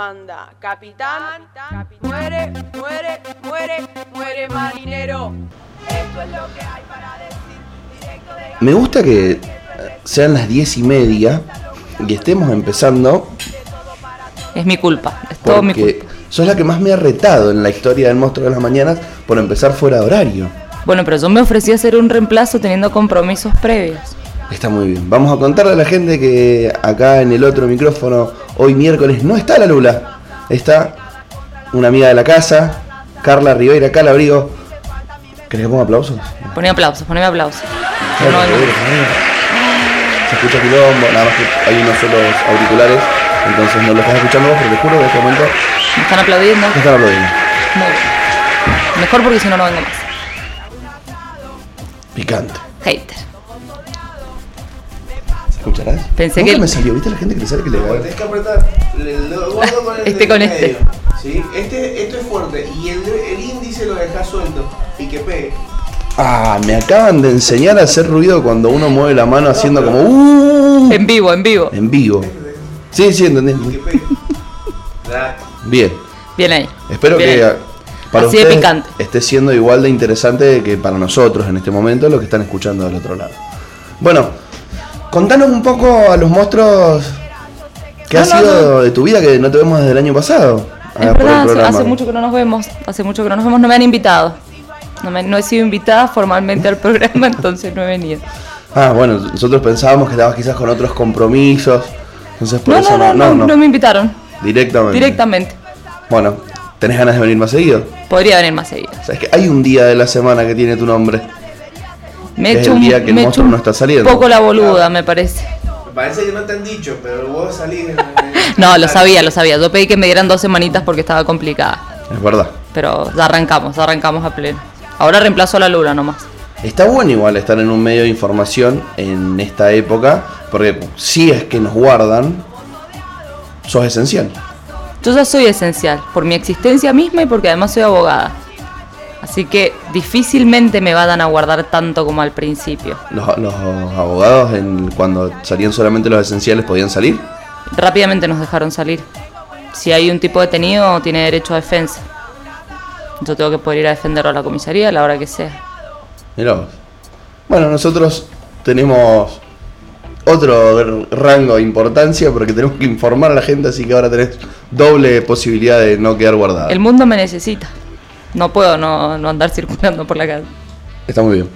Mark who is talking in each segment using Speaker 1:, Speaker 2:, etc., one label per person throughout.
Speaker 1: manda capitán, muere, muere, muere, muere marinero. Esto es lo que hay para decir. Directo de
Speaker 2: Me gusta que sean las diez y media y estemos empezando
Speaker 3: Es mi culpa, es todo mi
Speaker 2: porque
Speaker 3: culpa.
Speaker 2: sos la que más me ha retado en la historia del monstruo de las mañanas por empezar fuera de horario.
Speaker 3: Bueno, pero yo me ofrecí a hacer un reemplazo teniendo compromisos previos.
Speaker 2: Está muy bien. Vamos a contarle a la gente que acá en el otro micrófono, hoy miércoles, no está la Lula. Está una amiga de la casa, Carla Ribeira Calabrigo. ¿Querés que ponga aplausos?
Speaker 3: Poné aplausos, poneme aplausos. No.
Speaker 2: Se escucha quilombo, nada más que hay unos solos auriculares, entonces no lo estás escuchando vos, pero te juro que en este momento
Speaker 3: Me están aplaudiendo.
Speaker 2: no están aplaudiendo.
Speaker 3: Muy bien. Mejor porque si no, no vengo más.
Speaker 2: Picante.
Speaker 3: Hater.
Speaker 2: ¿Se escucharás?
Speaker 3: Pensé
Speaker 2: Nunca
Speaker 3: que-
Speaker 2: me salió, ¿viste la gente que le sale que le
Speaker 4: Tenés que apretar el dedo gordo con el
Speaker 3: Este con
Speaker 4: medio,
Speaker 3: este.
Speaker 4: ¿sí? Este, esto es fuerte y el, índice lo dejas suelto y que pegue.
Speaker 2: Ah, me acaban de enseñar a hacer ruido cuando uno mueve la mano haciendo como uh,
Speaker 3: En vivo, en vivo.
Speaker 2: en vivo. Sí, sí,
Speaker 4: Y
Speaker 2: entendí.
Speaker 4: que pegue. Ya.
Speaker 2: Bien.
Speaker 3: Bien ahí.
Speaker 2: Espero
Speaker 3: Bien
Speaker 2: que
Speaker 3: ahí.
Speaker 2: para
Speaker 3: Así de
Speaker 2: ustedes
Speaker 3: picante.
Speaker 2: esté siendo igual de interesante que para nosotros en este momento lo que están escuchando del otro lado. Bueno, contanos un poco a los monstruos que
Speaker 3: No,
Speaker 2: ha
Speaker 3: no,
Speaker 2: sido de tu vida que no te vemos desde el año pasado.
Speaker 3: Es
Speaker 2: ah,
Speaker 3: verdad, hace, mucho que no nos vemos. Hace mucho que no nos vemos. No me han invitado. No, me- he sido invitada formalmente al programa, entonces no he venido.
Speaker 2: Ah, bueno, nosotros pensábamos que estabas quizás con otros compromisos. Entonces por eso
Speaker 3: no, no, no, no me invitaron.
Speaker 2: Directamente.
Speaker 3: Directamente.
Speaker 2: Bueno, ¿tenés ganas de venir más seguido?
Speaker 3: Podría venir más seguido.
Speaker 2: O sea, es que hay un día de la semana que tiene tu nombre.
Speaker 3: Me he
Speaker 2: Es
Speaker 3: hecho
Speaker 2: el
Speaker 3: un,
Speaker 2: día que el
Speaker 3: me he
Speaker 2: monstruo
Speaker 3: un
Speaker 2: no está saliendo.
Speaker 3: poco la boluda, me parece.
Speaker 4: Me parece que no te han dicho, pero vos salís. en-
Speaker 3: No, lo sabía, lo sabía. Yo pedí que me dieran dos semanitas porque estaba complicada.
Speaker 2: Es verdad.
Speaker 3: Pero ya arrancamos, ya arrancamos a pleno. Ahora reemplazo a la luna nomás.
Speaker 2: Está bueno igual estar en un medio de información en esta época, porque si es que nos guardan, sos esencial.
Speaker 3: Yo ya soy esencial, por mi existencia misma y porque además soy abogada. Así que difícilmente me van a guardar tanto como al principio.
Speaker 2: Los, los abogados, en, cuando salían solamente los esenciales, podían salir.
Speaker 3: Rápidamente nos dejaron salir. Si hay un tipo detenido, tiene derecho a defensa. Yo tengo que poder ir a defenderlo a la comisaría a la hora que sea.
Speaker 2: Mirá vos. Bueno, nosotros tenemos otro rango de importancia porque tenemos que informar a la gente, así que ahora tenés doble posibilidad de no quedar guardada.
Speaker 3: El mundo me necesita. No puedo no, no andar circulando por la calle.
Speaker 2: Está muy bien.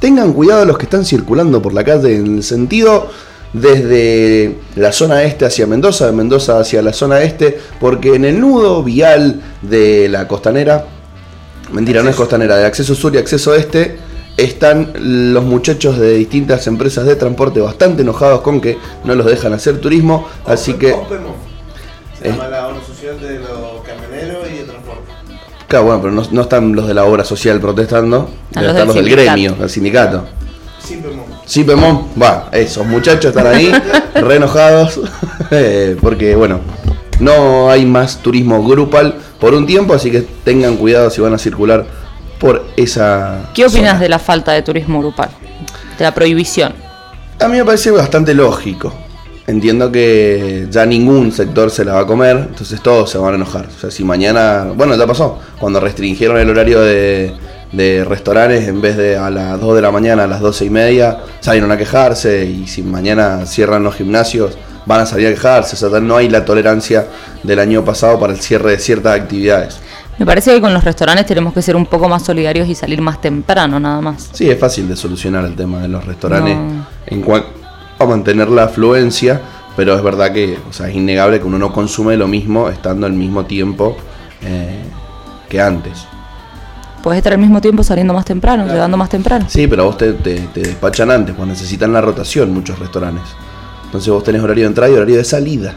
Speaker 2: Tengan cuidado los que están circulando por la calle en el sentido desde la zona este hacia Mendoza, de Mendoza hacia la zona este, porque en el nudo vial de la costanera, mentira, no es costanera, de acceso sur y acceso este, están los muchachos de distintas empresas de transporte bastante enojados con que no los dejan hacer turismo, así que...
Speaker 4: Se
Speaker 2: Eh.
Speaker 4: llama la obra social de los
Speaker 2: Claro, bueno, pero no, no están los de la obra social protestando,
Speaker 3: Ah,
Speaker 2: deben
Speaker 3: los del
Speaker 2: los del gremio, del sindicato.
Speaker 4: Sin pemón.
Speaker 2: Sí, Pemón, va, esos muchachos están ahí, re enojados, eh, porque bueno, no hay más turismo grupal por un tiempo, así que tengan cuidado si van a circular por esa...
Speaker 3: ¿Qué opinas
Speaker 2: zona.
Speaker 3: de la falta de turismo grupal? De la prohibición.
Speaker 2: A mí me parece bastante lógico. Entiendo que ya ningún sector se la va a comer, entonces todos se van a enojar. O sea, si mañana, bueno, ya pasó, cuando restringieron el horario de, de restaurantes, en vez de a las 2 de la mañana a las 12 y media, salieron a quejarse y si mañana cierran los gimnasios, van a salir a quejarse. O sea, no hay la tolerancia del año pasado para el cierre de ciertas actividades.
Speaker 3: Me parece que con los restaurantes tenemos que ser un poco más solidarios y salir más temprano, nada más.
Speaker 2: Sí, es fácil de solucionar el tema de los restaurantes
Speaker 3: No.
Speaker 2: en cuanto a mantener la afluencia, pero es verdad que, o sea, es innegable que uno no consume lo mismo estando al mismo tiempo eh, que antes.
Speaker 3: Puedes estar al mismo tiempo saliendo más temprano, llegando más temprano.
Speaker 2: Sí, pero a vos te, te- te despachan antes, pues necesitan la rotación muchos restaurantes. Entonces vos tenés horario de entrada y horario de salida.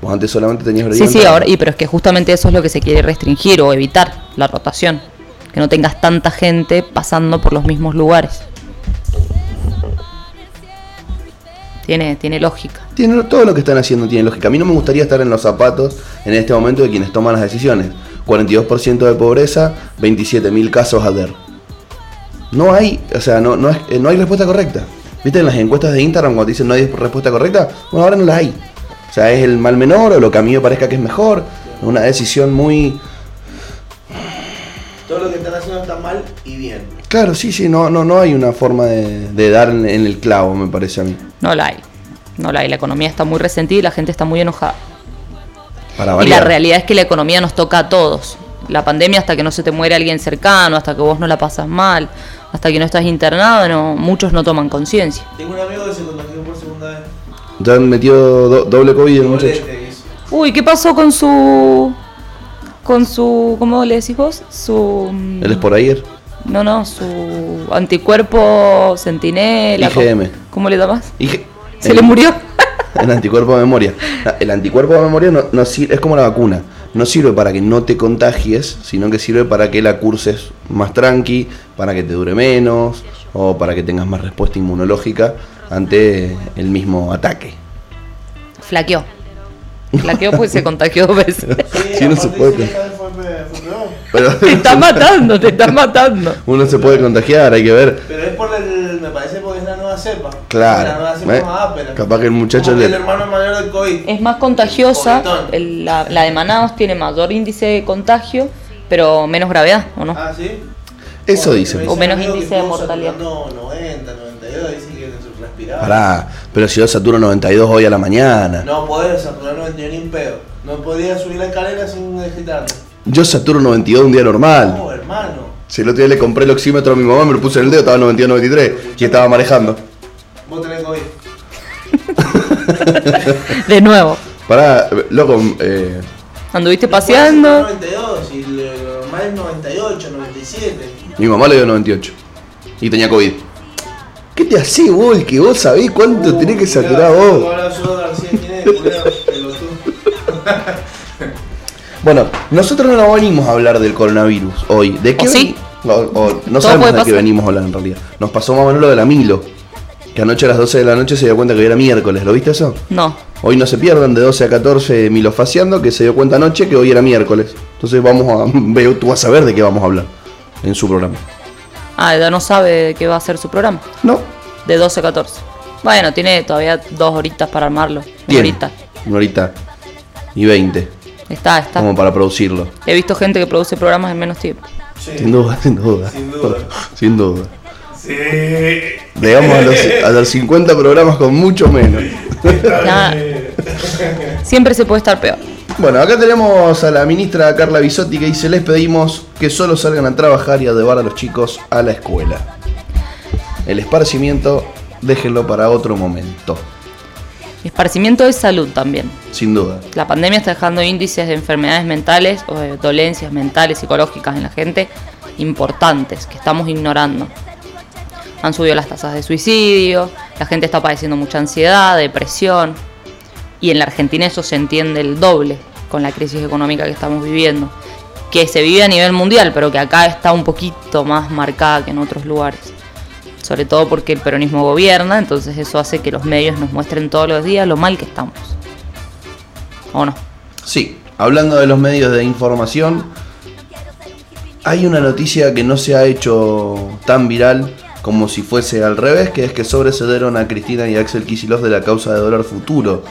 Speaker 2: Vos antes solamente tenías horario
Speaker 3: Sí,
Speaker 2: de
Speaker 3: sí,
Speaker 2: entrada.
Speaker 3: ahora, y pero es que justamente eso es lo que se quiere restringir o evitar, la rotación. Que no tengas tanta gente pasando por los mismos lugares. Tiene, tiene lógica.
Speaker 2: Tiene, todo lo que están haciendo tiene lógica. A mí no me gustaría estar en los zapatos en este momento de quienes toman las decisiones. 42% de pobreza, 27.000 casos ayer. No hay, o sea, no, no, es- eh, no hay respuesta correcta. ¿Viste en las encuestas de Instagram cuando dicen no hay respuesta correcta? Bueno, ahora no la hay. O sea, es el mal menor o lo que a mí me parezca que es mejor. Es una decisión muy...
Speaker 4: Todo lo que están haciendo está mal y bien.
Speaker 2: Claro, sí, sí, no, no, no hay una forma de, de dar en, en el clavo, me parece a mí.
Speaker 3: No la hay. No la hay. La economía está muy resentida y la gente está muy enojada.
Speaker 2: Para
Speaker 3: Y la realidad es que la economía nos toca a todos. La pandemia hasta que no se te muere alguien cercano, hasta que vos no la pasas mal, hasta que no estás internado, no, muchos no toman conciencia.
Speaker 4: Tengo un amigo que se contagió por segunda vez.
Speaker 2: Ya metió do- doble COVID el muchacho.
Speaker 4: Hizo.
Speaker 3: Uy, ¿qué pasó con su... con su... ¿cómo le decís vos? Su...
Speaker 2: Él es por ayer.
Speaker 3: No, no, su anticuerpo centinela. ¿cómo-
Speaker 2: IgM.
Speaker 3: ¿Cómo le llamas? Se
Speaker 2: el-
Speaker 3: le murió.
Speaker 2: El anticuerpo de memoria. El anticuerpo de memoria no, no sir- es como la vacuna. No sirve para que no te contagies, sino que sirve para que la curses más tranqui, para que te dure menos o para que tengas más respuesta inmunológica ante el mismo ataque.
Speaker 3: Flaqueó. Flaqueó porque se contagió dos veces.
Speaker 2: Sí, no se puede.
Speaker 4: dice que esta vez fue, pe- fue peor.
Speaker 2: Pero
Speaker 3: Te está matando, te está matando.
Speaker 2: uno se puede contagiar, hay que ver.
Speaker 4: Pero es por el. Me parece porque es la nueva cepa.
Speaker 2: Claro.
Speaker 4: La nueva cepa
Speaker 2: ¿eh?
Speaker 4: más ápera.
Speaker 2: Capaz que el muchacho le-
Speaker 4: el hermano mayor del COVID.
Speaker 3: Es más contagiosa, el- la, la de Manaus tiene mayor índice de contagio, pero menos gravedad, ¿o no?
Speaker 4: Ah, sí.
Speaker 2: Eso dicen.
Speaker 3: O menos índice de mortalidad.
Speaker 4: saturando 90, 92, dicen que se respiraba.
Speaker 2: Pará, pero si yo saturo 92 hoy a la mañana.
Speaker 4: No podés saturar 92 ni un pedo. No podías subir la escalera sin agitarte.
Speaker 2: Yo saturo 92 un día normal.
Speaker 4: No, hermano.
Speaker 2: Si el otro día le compré el oxímetro a mi mamá, me lo puse en el dedo, estaba 92, 93 y estaba manejando.
Speaker 4: Vos tenés COVID.
Speaker 3: De nuevo,
Speaker 2: Pará, loco, eh,
Speaker 3: anduviste paseando.
Speaker 4: saturar 92 y lo normal es 98, 97.
Speaker 2: mi mamá le dio 98 y tenía COVID. ¿Qué te hace vos? El que vos sabés cuánto tenés que saturar vos.
Speaker 4: Ahora yo García tiene pelotudo.
Speaker 2: Bueno, nosotros no venimos a hablar del coronavirus hoy. ¿De qué
Speaker 3: ¿O sí?
Speaker 2: ven- o- o no sabemos de qué venimos a hablar en realidad. Nos pasó más o menos lo de la Milo. Que anoche a las 12 de la noche se dio cuenta que hoy era miércoles. ¿Lo viste eso?
Speaker 3: No,
Speaker 2: Hoy no se pierdan de 12 a 14 milofaciando, que se dio cuenta anoche que hoy era miércoles. Entonces vamos a. veo- Tú vas a ver de qué vamos a hablar en su programa.
Speaker 3: ah, ya no sabe qué va a ser su programa.
Speaker 2: ¿No?
Speaker 3: De 12 a 14. Bueno, tiene todavía dos horitas para armarlo. Una horita.
Speaker 2: Una horita y 20,
Speaker 3: Está, está.
Speaker 2: como para producirlo.
Speaker 3: He visto gente que produce programas en menos tiempo.
Speaker 4: Sí.
Speaker 2: Sin duda, sin duda.
Speaker 4: Sin duda.
Speaker 2: Sin duda.
Speaker 4: Sí.
Speaker 2: Llegamos a los, a los 50 programas con mucho menos.
Speaker 3: Nada. Siempre se puede estar peor.
Speaker 2: Bueno, acá tenemos a la ministra Carla Bisotti que dice, les pedimos que solo salgan a trabajar y a llevar a los chicos a la escuela. El esparcimiento, déjenlo para otro momento,
Speaker 3: Esparcimiento de salud también.
Speaker 2: sin duda.
Speaker 3: La pandemia está dejando índices de enfermedades mentales o de dolencias mentales, psicológicas en la gente importantes que estamos ignorando. Han subido las tasas de suicidio, la gente está padeciendo mucha ansiedad, depresión, y en la Argentina eso se entiende el doble con la crisis económica que estamos viviendo, que se vive a nivel mundial, pero que acá está un poquito más marcada que en otros lugares. Sobre todo porque el peronismo gobierna, entonces eso hace que los medios nos muestren todos los días lo mal que estamos. ¿O no?
Speaker 2: Sí, hablando de los medios de información, hay una noticia que no se ha hecho tan viral como si fuese al revés, que es que sobrecedieron a Cristina y Axel Kicillof de la causa de dólar futuro.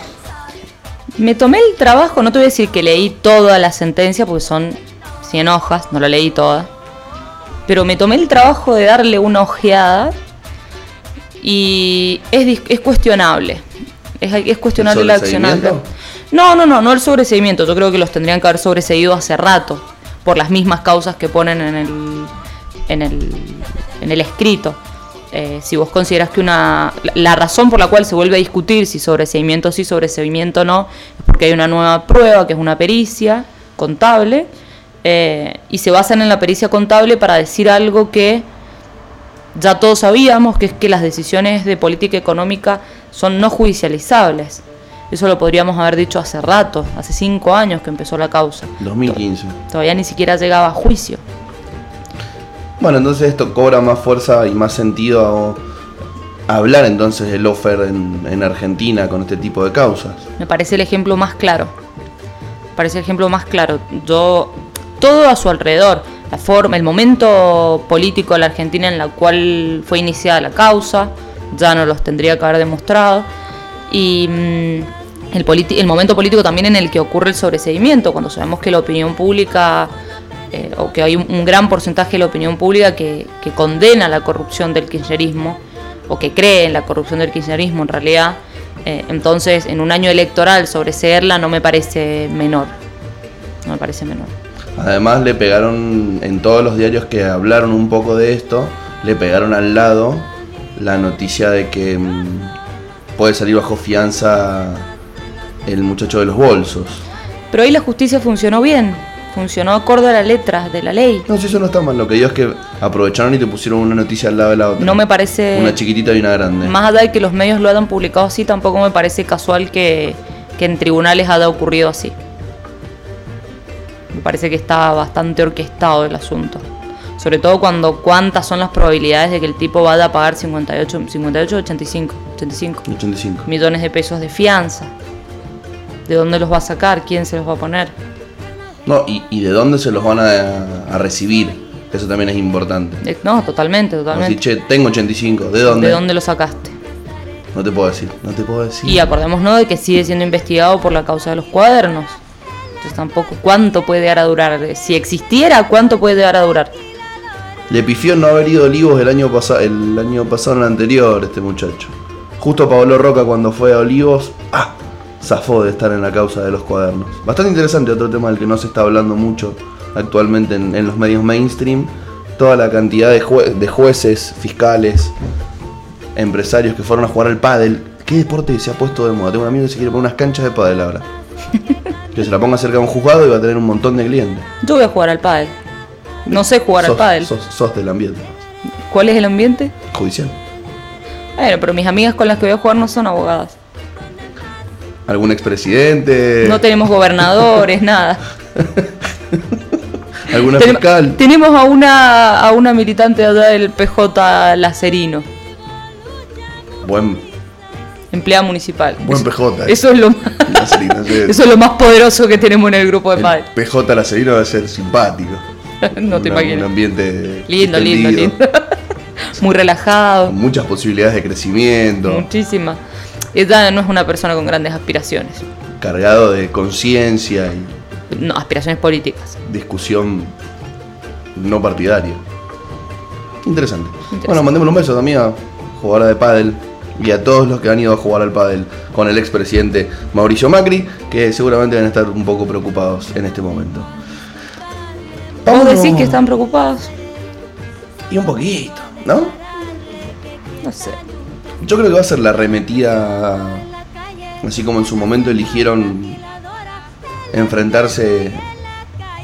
Speaker 3: Me tomé el trabajo, no te voy a decir que leí toda la sentencia porque son 100 hojas, no la leí toda. Pero me tomé el trabajo de darle una ojeada y es, es cuestionable. Es, es cuestionable
Speaker 2: ¿El
Speaker 3: el accionante.
Speaker 2: sobreseimiento?
Speaker 3: No, no, no, no el sobreseimiento. Yo creo que los tendrían que haber sobreseído hace rato por las mismas causas que ponen en el, en el, en el escrito. Eh, si vos consideras que una. La, la razón por la cual se vuelve a discutir si sobreseimiento sí, sobreseimiento no, es porque hay una nueva prueba que es una pericia contable. Eh, y se basan en la pericia contable para decir algo que ya todos sabíamos, que es que las decisiones de política económica son no judicializables. Eso lo podríamos haber dicho hace rato, hace cinco años que empezó la causa.
Speaker 2: 2015.
Speaker 3: Todavía ni siquiera llegaba a juicio.
Speaker 2: Bueno, entonces esto cobra más fuerza y más sentido a, hablar entonces del offer en, en Argentina con este tipo de causas.
Speaker 3: Me parece el ejemplo más claro. Me parece el ejemplo más claro. Yo, todo a su alrededor, la forma, el momento político de la Argentina en la cual fue iniciada la causa, ya no los tendría que haber demostrado. Y mm, el, el momento político también en el que ocurre el sobreseimiento, cuando sabemos que la opinión pública, eh, o que hay un, un gran porcentaje de la opinión pública que, que condena la corrupción del kirchnerismo, o que cree en la corrupción del kirchnerismo en realidad, eh, entonces en un año electoral sobreseerla no me parece menor. No me parece menor.
Speaker 2: Además le pegaron en todos los diarios que hablaron un poco de esto, le pegaron al lado la noticia de que mm, puede salir bajo fianza el muchacho de los bolsos.
Speaker 3: Pero ahí la justicia funcionó bien, funcionó acorde a la letra de la ley.
Speaker 2: No, si eso no está mal, lo que digo es que aprovecharon y te pusieron una noticia al lado de la otra.
Speaker 3: No me parece...
Speaker 2: Una chiquitita y una grande.
Speaker 3: Más allá de que los medios lo hayan publicado así, tampoco me parece casual que, que en tribunales haya ocurrido así. Me parece que está bastante orquestado el asunto. Sobre todo cuando cuántas son las probabilidades de que el tipo vaya a pagar 58, 58 85, 85
Speaker 2: 85.
Speaker 3: millones de pesos de fianza. ¿De dónde los va a sacar? ¿Quién se los va a poner?
Speaker 2: No, y, y de dónde se los van a, a recibir. Eso también es importante.
Speaker 3: Eh, No, totalmente, totalmente.
Speaker 2: che, tengo 85. ¿De dónde?
Speaker 3: ¿De dónde lo sacaste?
Speaker 2: No te puedo decir. No te puedo decir.
Speaker 3: Y acordémonos de que sigue siendo investigado por la causa de los cuadernos. Entonces tampoco, ¿cuánto puede llegar a durar? Si existiera, ¿cuánto puede llegar a durar?
Speaker 2: Le pifió no haber ido a Olivos el año, pasado el año pasado, anterior, este muchacho. Justo Pablo Roca cuando fue a Olivos, ¡ah! Zafó de estar en la causa de los cuadernos. Bastante interesante, otro tema del que no se está hablando mucho actualmente en, los medios mainstream. Toda la cantidad de jueces, fiscales, empresarios que fueron a jugar al pádel. ¿Qué deporte se ha puesto de moda? Tengo un amigo que se quiere poner unas canchas de pádel ahora. que se la ponga cerca de un juzgado y va a tener un montón de clientes.
Speaker 3: Yo voy a jugar al pádel. No sé jugar al pádel.
Speaker 2: Sos, sos del ambiente
Speaker 3: ¿Cuál es el ambiente?
Speaker 2: judicial.
Speaker 3: Bueno, pero mis amigas con las que voy a jugar no son abogadas.
Speaker 2: algún expresidente,
Speaker 3: No tenemos gobernadores, nada.
Speaker 2: alguna fiscal.
Speaker 3: Tenemos a una, a una militante allá del PJ Lacerino,
Speaker 2: Buen,
Speaker 3: empleada municipal.
Speaker 2: buen PJ. eh.
Speaker 3: Eso es lo más, eso es lo más poderoso que tenemos en el grupo de
Speaker 2: El. PJ Lacerino va a ser simpático.
Speaker 3: no te
Speaker 2: Una- Un
Speaker 3: imaginas.
Speaker 2: ambiente
Speaker 3: Lindo, lindo, lindo. Muy relajado,
Speaker 2: Con muchas posibilidades de crecimiento,
Speaker 3: muchísima. Ella no es una persona con grandes aspiraciones,
Speaker 2: cargado de conciencia y
Speaker 3: no, aspiraciones políticas.
Speaker 2: discusión no partidaria. Interesante.
Speaker 3: Interesante.
Speaker 2: Bueno, mandémosle un beso también a jugadora de pádel y a todos los que han ido a jugar al pádel con el expresidente Mauricio Macri, que seguramente van a estar un poco preocupados en este momento.
Speaker 3: ¿Vos decís que están preocupados?
Speaker 2: Y un poquito, ¿no?
Speaker 3: No sé.
Speaker 2: Yo creo que va a ser la arremetida, así como en su momento eligieron enfrentarse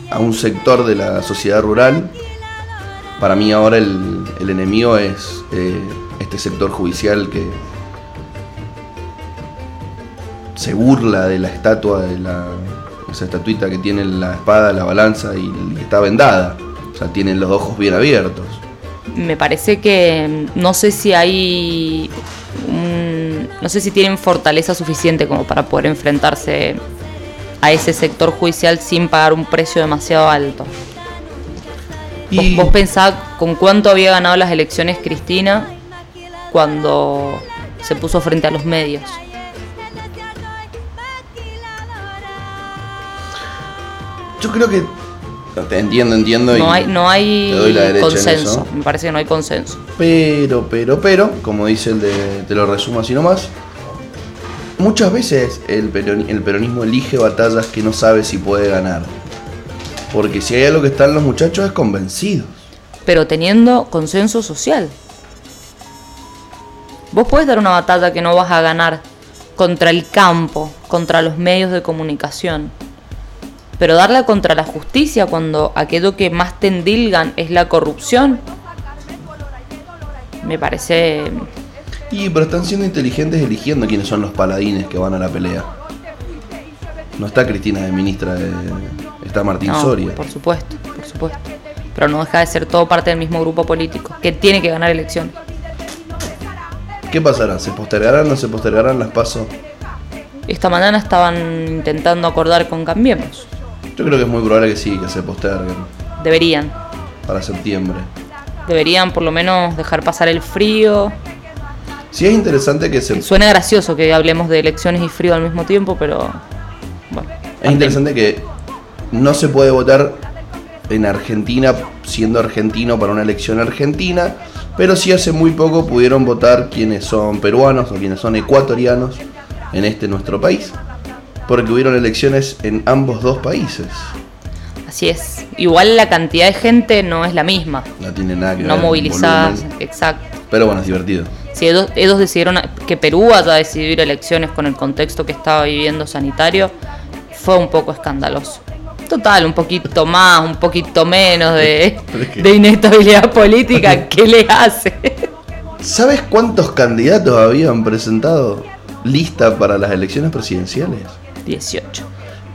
Speaker 2: a un sector de la sociedad rural. Para mí ahora el, el enemigo es eh, este sector judicial que se burla de la estatua, de la, esa estatuita que tiene la espada, la balanza y, y está vendada. O sea, tienen los ojos bien abiertos.
Speaker 3: Me parece que mm, no sé si hay. un- no sé si tienen fortaleza suficiente como para poder enfrentarse a ese sector judicial sin pagar un precio demasiado alto.
Speaker 2: Y-
Speaker 3: Vos, vos pensás con cuánto había ganado las elecciones Cristina cuando se puso frente a los medios.
Speaker 2: Yo creo que. Te entiendo, entiendo.
Speaker 3: No
Speaker 2: y
Speaker 3: hay, no hay consenso. Me parece que no hay consenso.
Speaker 2: Pero, pero, pero, como dice el de. Te lo resumo así nomás. Muchas veces el, peron- el peronismo elige batallas que no sabe si puede ganar. Porque si hay algo que están los muchachos es convencidos.
Speaker 3: pero teniendo consenso social. Vos podés dar una batalla que no vas a ganar contra el campo, contra los medios de comunicación, pero darla contra la justicia cuando aquello que más te endilgan es la corrupción, me parece...
Speaker 2: Y pero están siendo inteligentes eligiendo quiénes son los paladines que van a la pelea. No está Cristina de ministra de. Está Martín
Speaker 3: No,
Speaker 2: Soria.
Speaker 3: por supuesto, por supuesto. Pero no deja de ser todo parte del mismo grupo político, que tiene que ganar elecciones.
Speaker 2: ¿Qué pasará? ¿Se postergarán o no se postergarán las pasos?
Speaker 3: Esta mañana estaban intentando acordar con Cambiemos.
Speaker 2: Yo creo que es muy probable que sí, que se posterguen
Speaker 3: Deberían.
Speaker 2: para septiembre.
Speaker 3: Deberían por lo menos dejar pasar el frío.
Speaker 2: Sí es interesante que se...
Speaker 3: Suena gracioso que hablemos de elecciones y frío al mismo tiempo, pero bueno.
Speaker 2: Es interesante que no se puede votar en Argentina siendo argentino para una elección argentina, pero sí hace muy poco pudieron votar quienes son peruanos o quienes son ecuatorianos en este nuestro país, porque hubieron elecciones en ambos dos países.
Speaker 3: Así es. Igual la cantidad de gente no es la misma.
Speaker 2: No tiene nada que
Speaker 3: No
Speaker 2: ver.
Speaker 3: movilizadas,
Speaker 2: volumen.
Speaker 3: exacto.
Speaker 2: Pero bueno, es divertido.
Speaker 3: Si ellos, ellos decidieron que Perú haya decidido ir a elecciones con el contexto que estaba viviendo sanitario, fue un poco escandaloso. Total, un poquito más, un poquito menos de, inestabilidad política, ¿qué le hace?
Speaker 2: ¿Sabes cuántos candidatos habían presentado lista para las elecciones presidenciales?
Speaker 3: 18.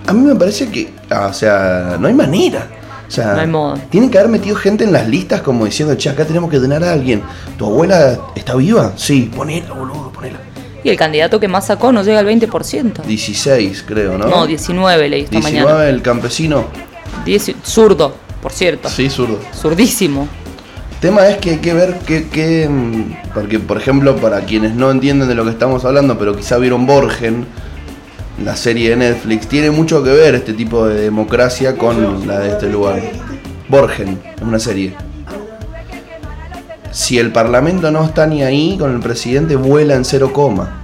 Speaker 2: A mí me parece que, ah, o sea, no hay manera. O sea,
Speaker 3: No hay modo.
Speaker 2: tienen que haber metido gente en las listas como diciendo, che, acá tenemos que tener a alguien. ¿Tu abuela está viva? Sí, ponela, boludo, ponela.
Speaker 3: Y el candidato que más sacó no llega al 20%.
Speaker 2: 16, creo, ¿no?
Speaker 3: No, 19 leí esta
Speaker 2: 19,
Speaker 3: mañana.
Speaker 2: el campesino.
Speaker 3: 10 zurdo, por cierto.
Speaker 2: Sí, zurdo.
Speaker 3: Zurdísimo.
Speaker 2: tema es que hay que ver qué, qué, mm, porque por ejemplo para quienes no entienden de lo que estamos hablando pero quizá vieron Borgen la serie de Netflix tiene mucho que ver este tipo de democracia con la de este lugar Borgen es una serie si el parlamento no está ni ahí con el presidente vuela en cero coma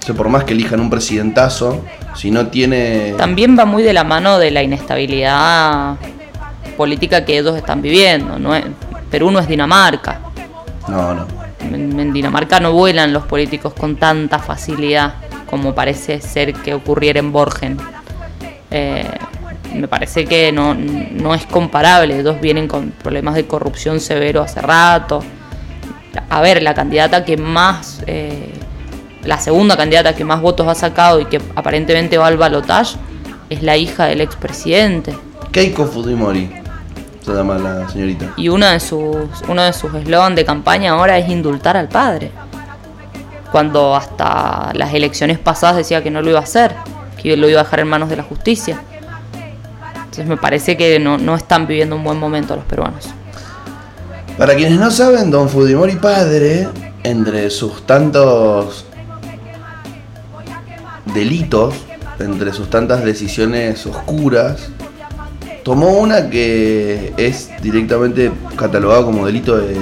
Speaker 2: o sea, por más que elijan un presidentazo si no tiene
Speaker 3: También va muy de la mano de la inestabilidad política que ellos están viviendo. No es- Perú no es Dinamarca.
Speaker 2: no no
Speaker 3: En, en Dinamarca no vuelan los políticos con tanta facilidad como parece ser que ocurriera en Borgen. Eh, me parece que no, no es comparable. Dos vienen con problemas de corrupción severo hace rato. A ver, la candidata que más, eh, la segunda candidata que más votos ha sacado y que aparentemente va al balotaje es la hija del expresidente.
Speaker 2: Keiko Fujimori se llama la señorita
Speaker 3: Y una de sus, uno de sus eslogan de campaña ahora es indultar al padre. Cuando hasta las elecciones pasadas decía que no lo iba a hacer, que lo iba a dejar en manos de la justicia. Entonces me parece que no, no están viviendo un buen momento los peruanos.
Speaker 2: Para quienes no saben, Don Fujimori padre, entre sus tantos delitos, entre sus tantas decisiones oscuras, tomó una que es directamente catalogada como delito de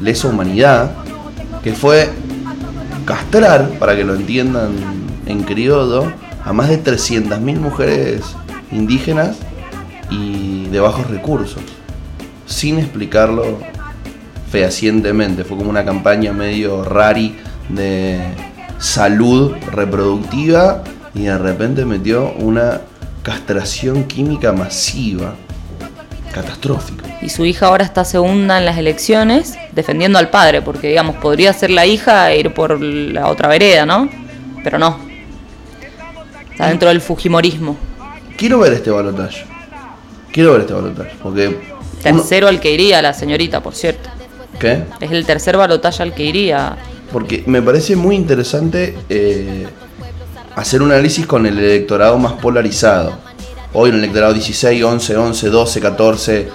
Speaker 2: lesa humanidad, que fue castrar, para que lo entiendan en criollo, a más de 300.000 mujeres indígenas y de bajos recursos, sin explicarlo fehacientemente. Fue como una campaña medio rari de salud reproductiva y de repente metió una castración química masiva, catastrófica.
Speaker 3: Y su hija ahora está segunda en las elecciones defendiendo al padre, porque digamos, podría ser la hija e ir por la otra vereda, ¿no? Pero no. Está dentro del Fujimorismo.
Speaker 2: Quiero ver este balotaje. Quiero ver este balotaje. Porque. uno-
Speaker 3: Tercero al que iría la señorita, por cierto.
Speaker 2: ¿Qué?
Speaker 3: Es el tercer balotaje al que iría.
Speaker 2: Porque me parece muy interesante eh, hacer un análisis con el electorado más polarizado. Hoy en el electorado 16, 11, 11, 12, 14,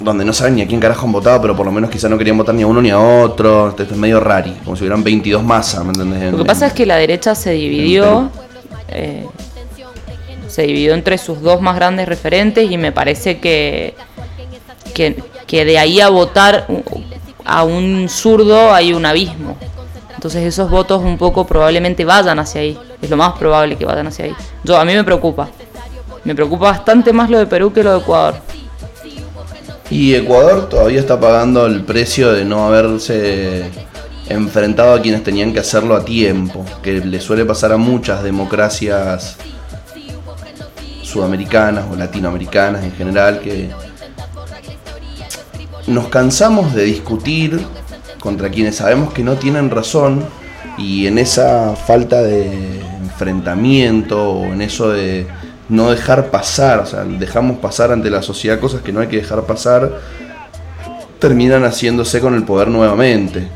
Speaker 2: donde no saben ni a quién carajo han votado, pero por lo menos quizá no querían votar ni a uno ni a otro. Esto es medio rari, como si hubieran 22 masas, ¿me entendés?
Speaker 3: Lo que pasa es que la derecha se dividió. eh, se dividió entre sus dos más grandes referentes y me parece que, que, de ahí a votar a un zurdo hay un abismo. Entonces esos votos un poco probablemente vayan hacia ahí. Es lo más probable que vayan hacia ahí. Yo a mí me preocupa. Me preocupa bastante más lo de Perú que lo de Ecuador.
Speaker 2: Y Ecuador todavía está pagando el precio de no haberse enfrentado a quienes tenían que hacerlo a tiempo, que le suele pasar a muchas democracias sudamericanas o latinoamericanas en general, que nos cansamos de discutir contra quienes sabemos que no tienen razón y en esa falta de enfrentamiento o en eso de no dejar pasar, o sea, dejamos pasar ante la sociedad cosas que no hay que dejar pasar, terminan haciéndose con el poder nuevamente.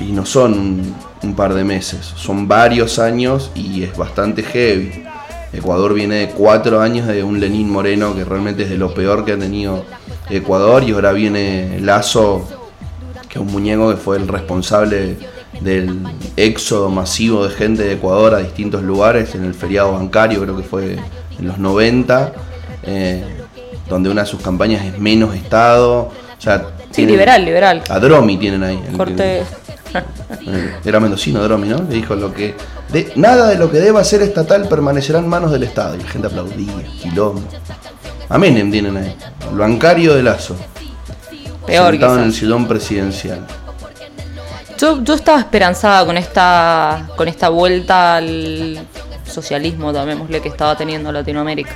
Speaker 2: Y no son un, un par de meses, son varios años y es bastante heavy. Ecuador viene de cuatro años de un Lenín Moreno que realmente es de lo peor que ha tenido Ecuador y ahora viene Lazo, que es un muñeco que fue el responsable del éxodo masivo de gente de Ecuador a distintos lugares en el feriado bancario, creo que fue en los 90, eh, donde una de sus campañas es menos Estado. O sea,
Speaker 3: Sí, liberal, liberal.
Speaker 2: A Dromi tienen ahí.
Speaker 3: Corte.
Speaker 2: Era mendocino Dromi, ¿no? Que dijo lo que. de- nada de lo que deba ser estatal permanecerá en manos del Estado. Y la gente aplaudía, quilombo. A Menem tienen ahí. El bancario de Lazo.
Speaker 3: Peor
Speaker 2: sentado en el sillón presidencial.
Speaker 3: Yo, yo estaba esperanzada con esta, con esta vuelta al socialismo, llamémosle, que estaba teniendo Latinoamérica.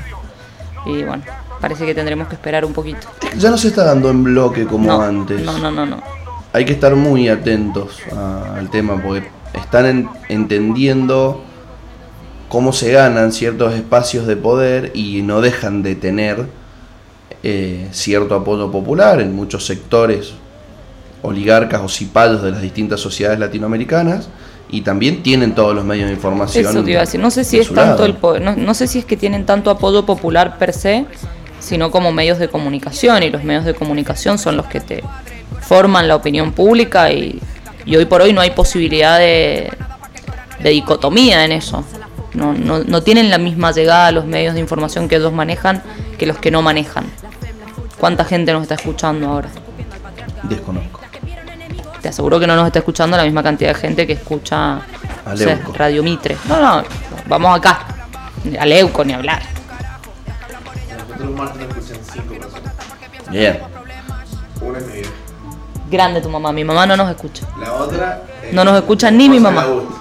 Speaker 3: Y bueno, parece que tendremos que esperar un poquito.
Speaker 2: Ya no se está dando en bloque como
Speaker 3: no,
Speaker 2: antes.
Speaker 3: no, no, no, no.
Speaker 2: Hay que estar muy atentos a- al tema porque están en- entendiendo cómo se ganan ciertos espacios de poder y no dejan de tener eh, cierto apoyo popular en muchos sectores oligarcas o cipayos de las distintas sociedades latinoamericanas y también tienen todos los medios de información.
Speaker 3: Eso te iba a decir. No sé si
Speaker 2: de
Speaker 3: es tanto
Speaker 2: lado.
Speaker 3: el poder, no, no sé si es que tienen tanto apoyo popular per se, sino como medios de comunicación. Y los medios de comunicación son los que te forman la opinión pública y, y hoy por hoy no hay posibilidad de, de dicotomía en eso. No, no, no tienen la misma llegada a los medios de información que ellos manejan que los que no manejan. ¿Cuánta gente nos está escuchando ahora?
Speaker 2: Desconozco.
Speaker 3: Te aseguro que no nos está escuchando la misma cantidad de gente que escucha. Radio Mitre. No, no, vamos acá. A Leuco ni hablar.
Speaker 2: Bien.
Speaker 4: Una es media.
Speaker 3: Grande tu mamá, mi mamá no nos escucha.
Speaker 4: La otra. es-
Speaker 3: No nos escucha ni mi mamá.
Speaker 4: Augusto.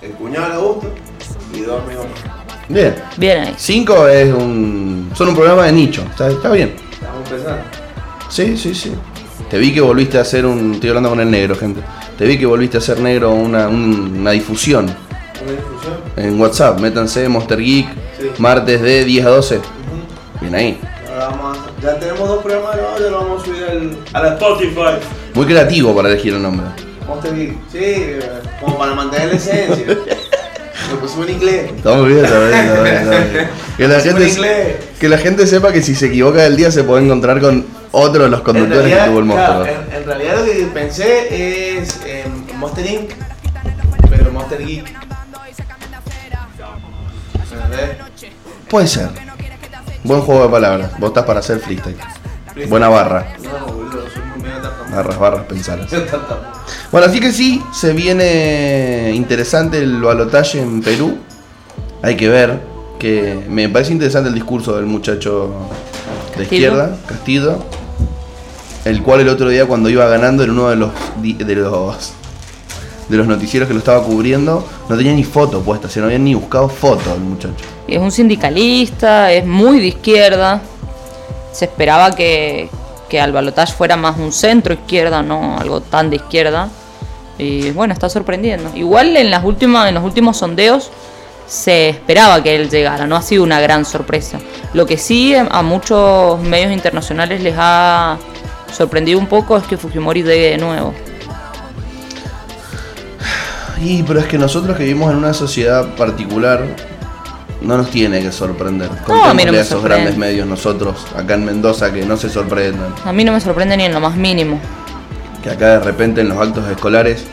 Speaker 4: El cuñado de Augusto y dos mi mamá.
Speaker 2: Bien.
Speaker 3: Bien ahí.
Speaker 2: Cinco es un. son un programa de nicho. Está, está bien.
Speaker 4: Estamos empezando.
Speaker 2: Sí, sí, sí. Te vi que volviste a hacer un. Estoy hablando con el negro, gente. Te vi que volviste a hacer negro una, un- una difusión
Speaker 4: Una difusión.
Speaker 2: en WhatsApp. Métanse Monster Geek,
Speaker 4: Sí.
Speaker 2: martes de 10 a 12. Bien ahí.
Speaker 4: Ya tenemos dos programas grabados, ya lo vamos a subir al, a la Spotify.
Speaker 2: Muy creativo para elegir el nombre.
Speaker 4: Monster Geek. Sí, como para mantener la esencia. Lo pusimos en inglés.
Speaker 2: Estamos bien, está bien, está bien, está bien. Que la, gente, que la gente sepa que si se equivoca del día se puede encontrar con otro de los conductores que
Speaker 4: realidad,
Speaker 2: tuvo el monstruo.
Speaker 4: claro, en, en realidad lo que pensé es eh, Monster Inc. Pero Monster Geek. ¿Entendés?
Speaker 2: Puede ser. Buen juego de palabras. Vos estás para hacer freestyle. Buena barra.
Speaker 4: No, boludo, soy muy medio tartamudo.
Speaker 2: Barras, barras, pensalas. Bueno, así que sí, se viene interesante el balotaje en Perú. Hay que ver que me parece interesante el discurso del muchacho de
Speaker 3: Castillo.
Speaker 2: izquierda, Castillo, el cual el otro día cuando iba ganando en uno de los de los de los noticieros que lo estaba cubriendo, no tenía ni foto puesta, se no habían ni buscado foto del muchacho.
Speaker 3: Es un sindicalista, es muy de izquierda. Se esperaba que, que al balotaje fuera más un centro izquierda, no algo tan de izquierda. Y bueno, está sorprendiendo. Igual en las últimas, en los últimos sondeos se esperaba que él llegara, no ha sido una gran sorpresa. Lo que sí a muchos medios internacionales les ha sorprendido un poco es que Fujimori llegue de nuevo.
Speaker 2: Y pero es que nosotros que vivimos en una sociedad particular no nos tiene que sorprender.
Speaker 3: a mí no me
Speaker 2: a esos
Speaker 3: sorprende.
Speaker 2: grandes medios nosotros acá en Mendoza que no se sorprendan.
Speaker 3: A mí no me sorprende ni en lo más mínimo.
Speaker 2: que acá de repente en los actos escolares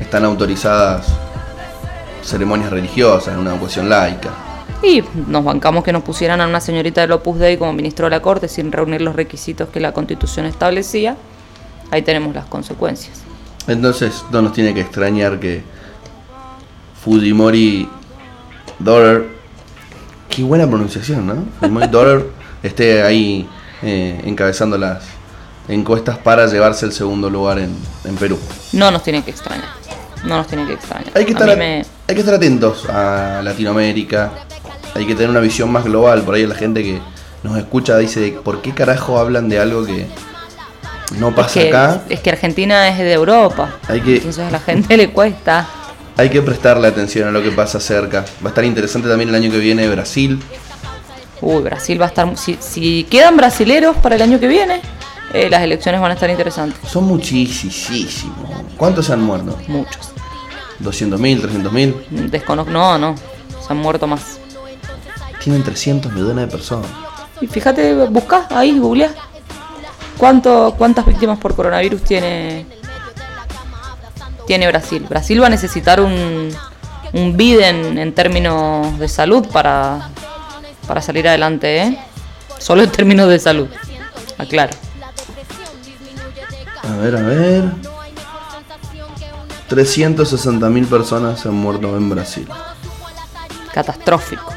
Speaker 2: están autorizadas ceremonias religiosas en una cuestión laica.
Speaker 3: Y nos bancamos que nos pusieran a una señorita del Opus Dei como ministro de la Corte sin reunir los requisitos que la Constitución establecía. Ahí tenemos las consecuencias.
Speaker 2: Entonces no nos tiene que extrañar que Fujimori Daughter, qué buena pronunciación, ¿no? Fujimori Daughter esté ahí eh, encabezando las encuestas para llevarse el segundo lugar en, en Perú.
Speaker 3: No nos tiene que extrañar. No nos tiene que extrañar.
Speaker 2: Hay que, estar,
Speaker 3: me-
Speaker 2: hay que estar atentos a Latinoamérica. Hay que tener una visión más global. Por ahí la gente que nos escucha dice, ¿por qué carajo hablan de algo que no
Speaker 3: es,
Speaker 2: pasa
Speaker 3: que,
Speaker 2: acá?
Speaker 3: es que Argentina es de Europa.
Speaker 2: Hay que-
Speaker 3: Entonces a la gente le cuesta.
Speaker 2: Hay que prestarle atención a lo que pasa cerca. Va a estar interesante también el año que viene Brasil.
Speaker 3: Uy, Brasil va a estar... Si, si quedan brasileros para el año que viene, eh, las elecciones van a estar interesantes.
Speaker 2: Son muchísimos. ¿Cuántos se han muerto?
Speaker 3: Muchos.
Speaker 2: ¿200.000, 300.000?
Speaker 3: Desconozco... No, no. Se han muerto más.
Speaker 2: Tienen 300 millones de personas.
Speaker 3: Y fíjate, buscá ahí, googleá. ¿Cuánto, ¿Cuántas víctimas por coronavirus tiene, tiene Brasil. Brasil va a necesitar un, un bid en, en términos de salud para, para salir adelante, ¿eh? Solo en términos de salud. Aclaro.
Speaker 2: A ver, a ver. 360.000 personas se han muerto en Brasil.
Speaker 3: Catastrófico.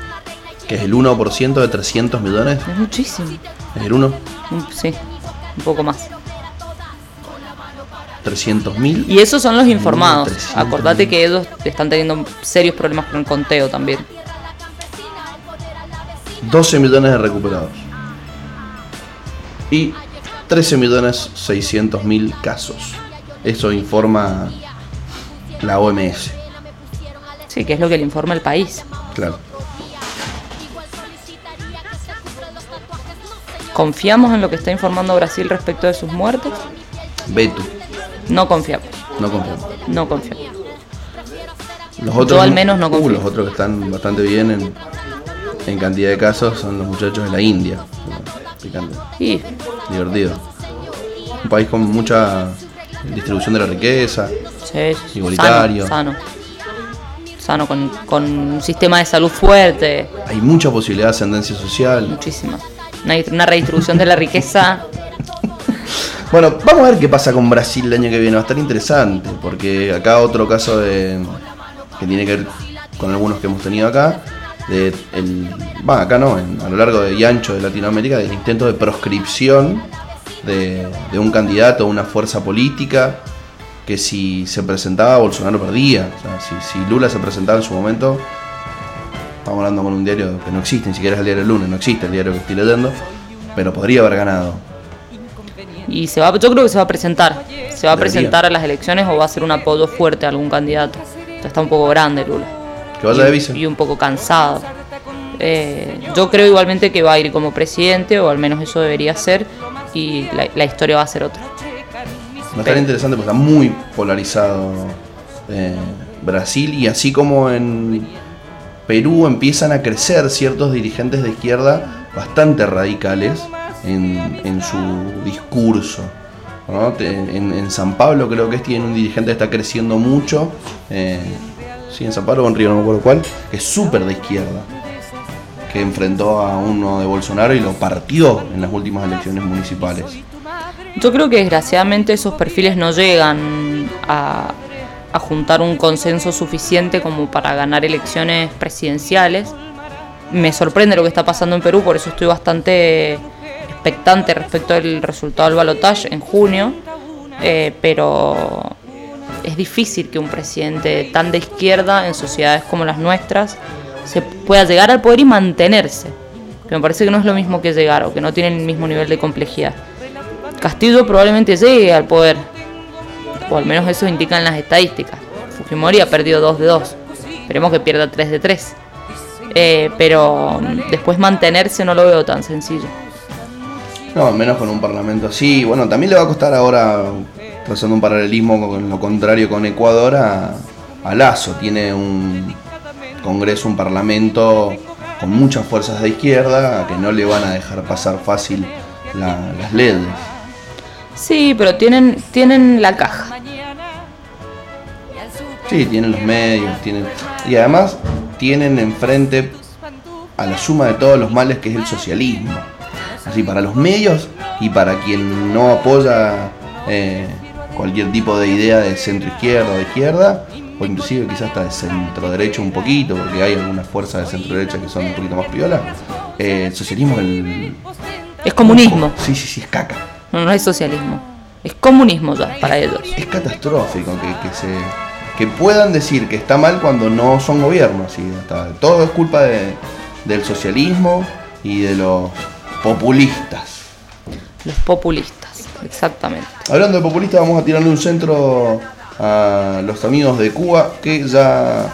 Speaker 2: Que es el 1% de 300 millones.
Speaker 3: Es muchísimo.
Speaker 2: Es el 1.
Speaker 3: Un- Sí, un poco más.
Speaker 2: 300.000.
Speaker 3: Y esos son los informados.
Speaker 2: 300.
Speaker 3: Acordate que ellos están teniendo serios problemas con el conteo también.
Speaker 2: 12 millones de recuperados. Y 13 millones 600 mil casos. Eso informa la OMS.
Speaker 3: Sí, que es lo que le informa el país.
Speaker 2: Claro.
Speaker 3: ¿Confiamos en lo que está informando Brasil respecto de sus muertes?
Speaker 2: Beto.
Speaker 3: No confiamos.
Speaker 2: No confiamos.
Speaker 3: No confiamos.
Speaker 2: Los
Speaker 3: Yo al menos no
Speaker 2: uh,
Speaker 3: confío.
Speaker 2: los otros que están bastante bien en, en cantidad de casos son los muchachos de la India. Picante.
Speaker 3: Y
Speaker 2: Divertido. Un país con mucha distribución de la riqueza.
Speaker 3: sí, sí,
Speaker 2: Igualitario.
Speaker 3: Sano. Sano, Sano, con, con un sistema de salud fuerte.
Speaker 2: Hay mucha posibilidad de ascendencia social.
Speaker 3: Muchísima. Una, redistribución de la riqueza.
Speaker 2: Bueno, vamos a ver qué pasa con Brasil el año que viene. Va a estar interesante. Porque acá otro caso de que tiene que ver con algunos que hemos tenido acá. De el, va, acá no, en- a lo largo de y ancho de Latinoamérica, del intento de proscripción de, de un candidato, una fuerza política, que si se presentaba Bolsonaro perdía. O sea, si, si Lula se presentaba en su momento, estamos hablando con un diario que no existe, ni siquiera es el diario del lunes, no existe el diario que estoy leyendo, pero podría haber ganado.
Speaker 3: Y se va, yo creo que se va a presentar. Se va a
Speaker 2: Debería.
Speaker 3: presentar a las elecciones o va a ser un apoyo fuerte a algún candidato. Entonces está un poco grande Lula.
Speaker 2: Que vaya
Speaker 3: y,
Speaker 2: de vice.
Speaker 3: y un poco cansado. Eh, yo creo igualmente que va a ir como presidente, o al menos eso debería ser, y la, la historia va a ser otra.
Speaker 2: Va a estar interesante porque está muy polarizado eh, Brasil y así como en Perú empiezan a crecer ciertos dirigentes de izquierda bastante radicales en, su discurso. en San Pablo creo que es tiene un dirigente que está creciendo mucho. eh, sí, en San Pablo o en Río, no me acuerdo cuál, que es súper de izquierda. Que enfrentó a uno de Bolsonaro y lo partió en las últimas elecciones municipales.
Speaker 3: Yo creo que desgraciadamente esos perfiles no llegan a, a juntar un consenso suficiente como para ganar elecciones presidenciales. Me sorprende lo que está pasando en Perú, por eso estoy bastante expectante respecto del resultado del balotaje en junio. Eh, pero es difícil que un presidente tan de izquierda en sociedades como las nuestras se pueda llegar al poder y mantenerse. Me parece que no es lo mismo que llegar o que no tienen el mismo nivel de complejidad. Castillo probablemente llegue al poder, o al menos eso indican las estadísticas. Fujimori ha perdido 2 de 2, esperemos que pierda 3 de 3. Eh, pero después mantenerse no lo veo tan sencillo.
Speaker 2: No, al menos con un parlamento así. Bueno, también le va a costar ahora, trazando un paralelismo con lo contrario con Ecuador, a, Lazo. Tiene un congreso, un parlamento con muchas fuerzas de izquierda que no le van a dejar pasar fácil la- las leyes.
Speaker 3: Sí, pero tienen, tienen la caja.
Speaker 2: Sí, tienen los medios, tienen. Y además tienen enfrente a la suma de todos los males que es el socialismo. Así para los medios y para quien no apoya eh, cualquier tipo de idea de centro izquierda o de izquierda, o inclusive quizás hasta de centro derecha un poquito, porque hay algunas fuerzas de centro derecha que son un poquito más piola. eh, el socialismo el.
Speaker 3: Es comunismo,
Speaker 2: Sí, sí, sí, es caca.
Speaker 3: No, no es socialismo. Es comunismo ya para ellos.
Speaker 2: Es catastrófico que, que se que puedan decir que está mal cuando no son gobiernos y hasta todo es culpa de- del socialismo y de los populistas.
Speaker 3: Los populistas, exactamente.
Speaker 2: Hablando de populistas, vamos a tirarle un centro a los amigos de Cuba que ya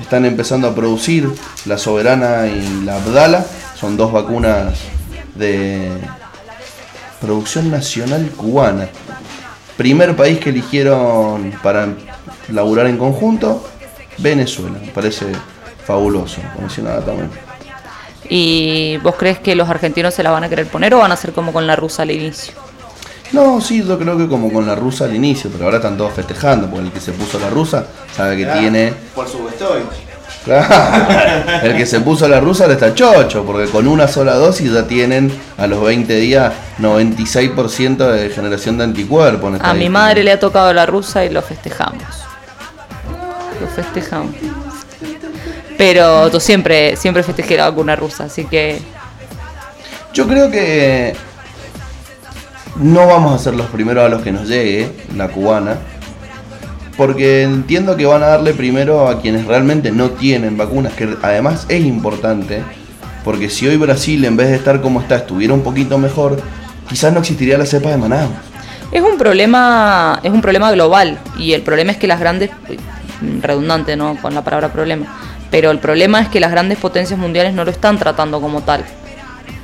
Speaker 2: están empezando a producir la Soberana y la Abdala. Son dos vacunas de producción nacional cubana. Primer país que eligieron para laburar en conjunto, Venezuela. Me parece fabuloso, como decía nada también.
Speaker 3: ¿Y vos crees que los argentinos se la van a querer poner o van a hacer como con la rusa al inicio?
Speaker 2: No, sí, yo creo que como con la rusa al inicio, pero ahora están todos festejando, porque el que se puso la rusa sabe que tiene.
Speaker 4: Por supuesto.
Speaker 2: Claro. El que se puso la rusa le está chocho, porque con una sola dosis ya tienen a los 20 días 96% de generación de anticuerpos.
Speaker 3: A mi madre le ha tocado la rusa y lo festejamos. Lo festejamos. Pero yo siempre, siempre festejé la vacuna rusa, así que.
Speaker 2: Yo creo que no vamos a ser los primeros a los que nos llegue la cubana. Porque entiendo que van a darle primero a quienes realmente no tienen vacunas, que además es importante. Porque si hoy Brasil, en vez de estar como está, estuviera un poquito mejor, quizás no existiría la cepa de Manaus.
Speaker 3: Es un problema, es un problema global. Y el problema es que las grandes, redundante, ¿no? Con la palabra problema. Pero el problema es que las grandes potencias mundiales no lo están tratando como tal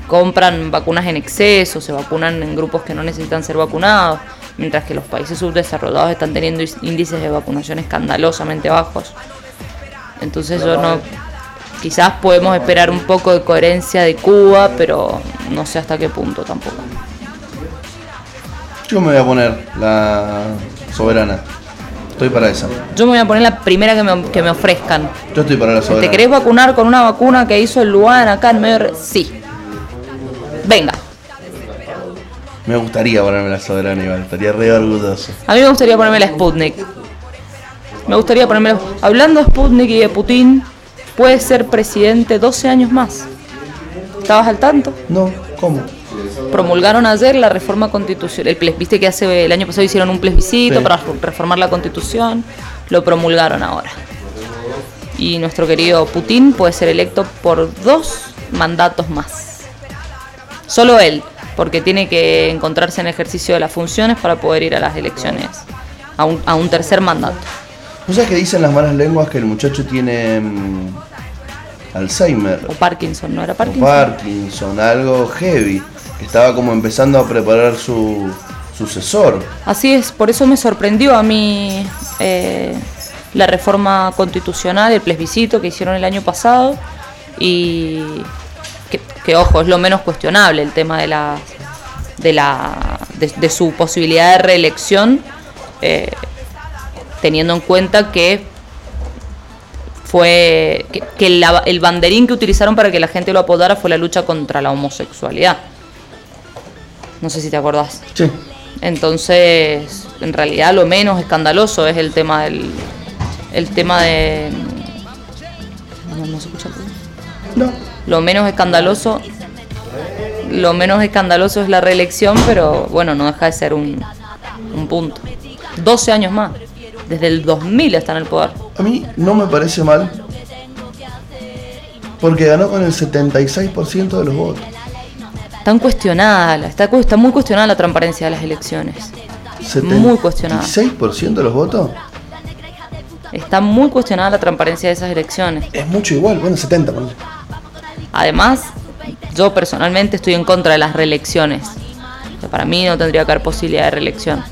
Speaker 3: compran vacunas en exceso, se vacunan en grupos que no necesitan ser vacunados, mientras que los países subdesarrollados están teniendo índices de vacunación escandalosamente bajos. Entonces yo no, quizás podemos esperar un poco de coherencia de Cuba, pero no sé hasta qué punto tampoco.
Speaker 2: Yo me voy a poner la soberana. Estoy para esa.
Speaker 3: Yo me voy a poner la primera que me, que me ofrezcan.
Speaker 2: Yo estoy para la soberana.
Speaker 3: ¿Te querés vacunar con una vacuna que hizo el Luan acá en medio? Sí. Venga.
Speaker 2: Me gustaría ponerme la soberana, Iván. Estaría re orgulloso.
Speaker 3: A mí me gustaría ponerme la Sputnik. Me gustaría ponerme. Hablando de Sputnik y de Putin, puede ser presidente 12 años más. ¿Estabas al tanto?
Speaker 2: No, ¿cómo?
Speaker 3: Promulgaron ayer la reforma constitucional. El Viste que hace el año pasado hicieron un plebiscito para reformar la constitución. Lo promulgaron ahora. Y nuestro querido Putin puede ser electo por dos mandatos más. Solo él, porque tiene que encontrarse en ejercicio de las funciones para poder ir a las elecciones, a un, a un tercer mandato.
Speaker 2: ¿No sabes que dicen las malas lenguas que el muchacho tiene mm, Alzheimer?
Speaker 3: O Parkinson, ¿no era Parkinson?
Speaker 2: O Parkinson, algo heavy, que estaba como empezando a preparar su sucesor.
Speaker 3: Así es, por eso me sorprendió a mí eh, la reforma constitucional, el plebiscito que hicieron el año pasado y que, ojo, es lo menos cuestionable el tema de la de la de, su posibilidad de reelección eh, teniendo en cuenta que fue que, el banderín que utilizaron para que la gente lo apodara fue la lucha contra la homosexualidad. No sé si te acordás.
Speaker 2: Sí.
Speaker 3: Entonces, en realidad lo menos escandaloso es el tema del el tema de no, no se escucha.
Speaker 2: No.
Speaker 3: Lo menos escandaloso, lo menos escandaloso es la reelección, pero bueno, no deja de ser un, un punto. 12 años más. Desde el 2000 está en el poder.
Speaker 2: A mí no me parece mal. Porque ganó con el 76% de los votos.
Speaker 3: Está cuestionada, está, está muy cuestionada la transparencia de las elecciones. Muy cuestionada.
Speaker 2: ¿76% de los votos?
Speaker 3: Está muy cuestionada la transparencia de esas elecciones.
Speaker 2: Es mucho igual, bueno, 70,
Speaker 3: Además, yo personalmente estoy en contra de las reelecciones. para mí no tendría que haber posibilidad de reelección.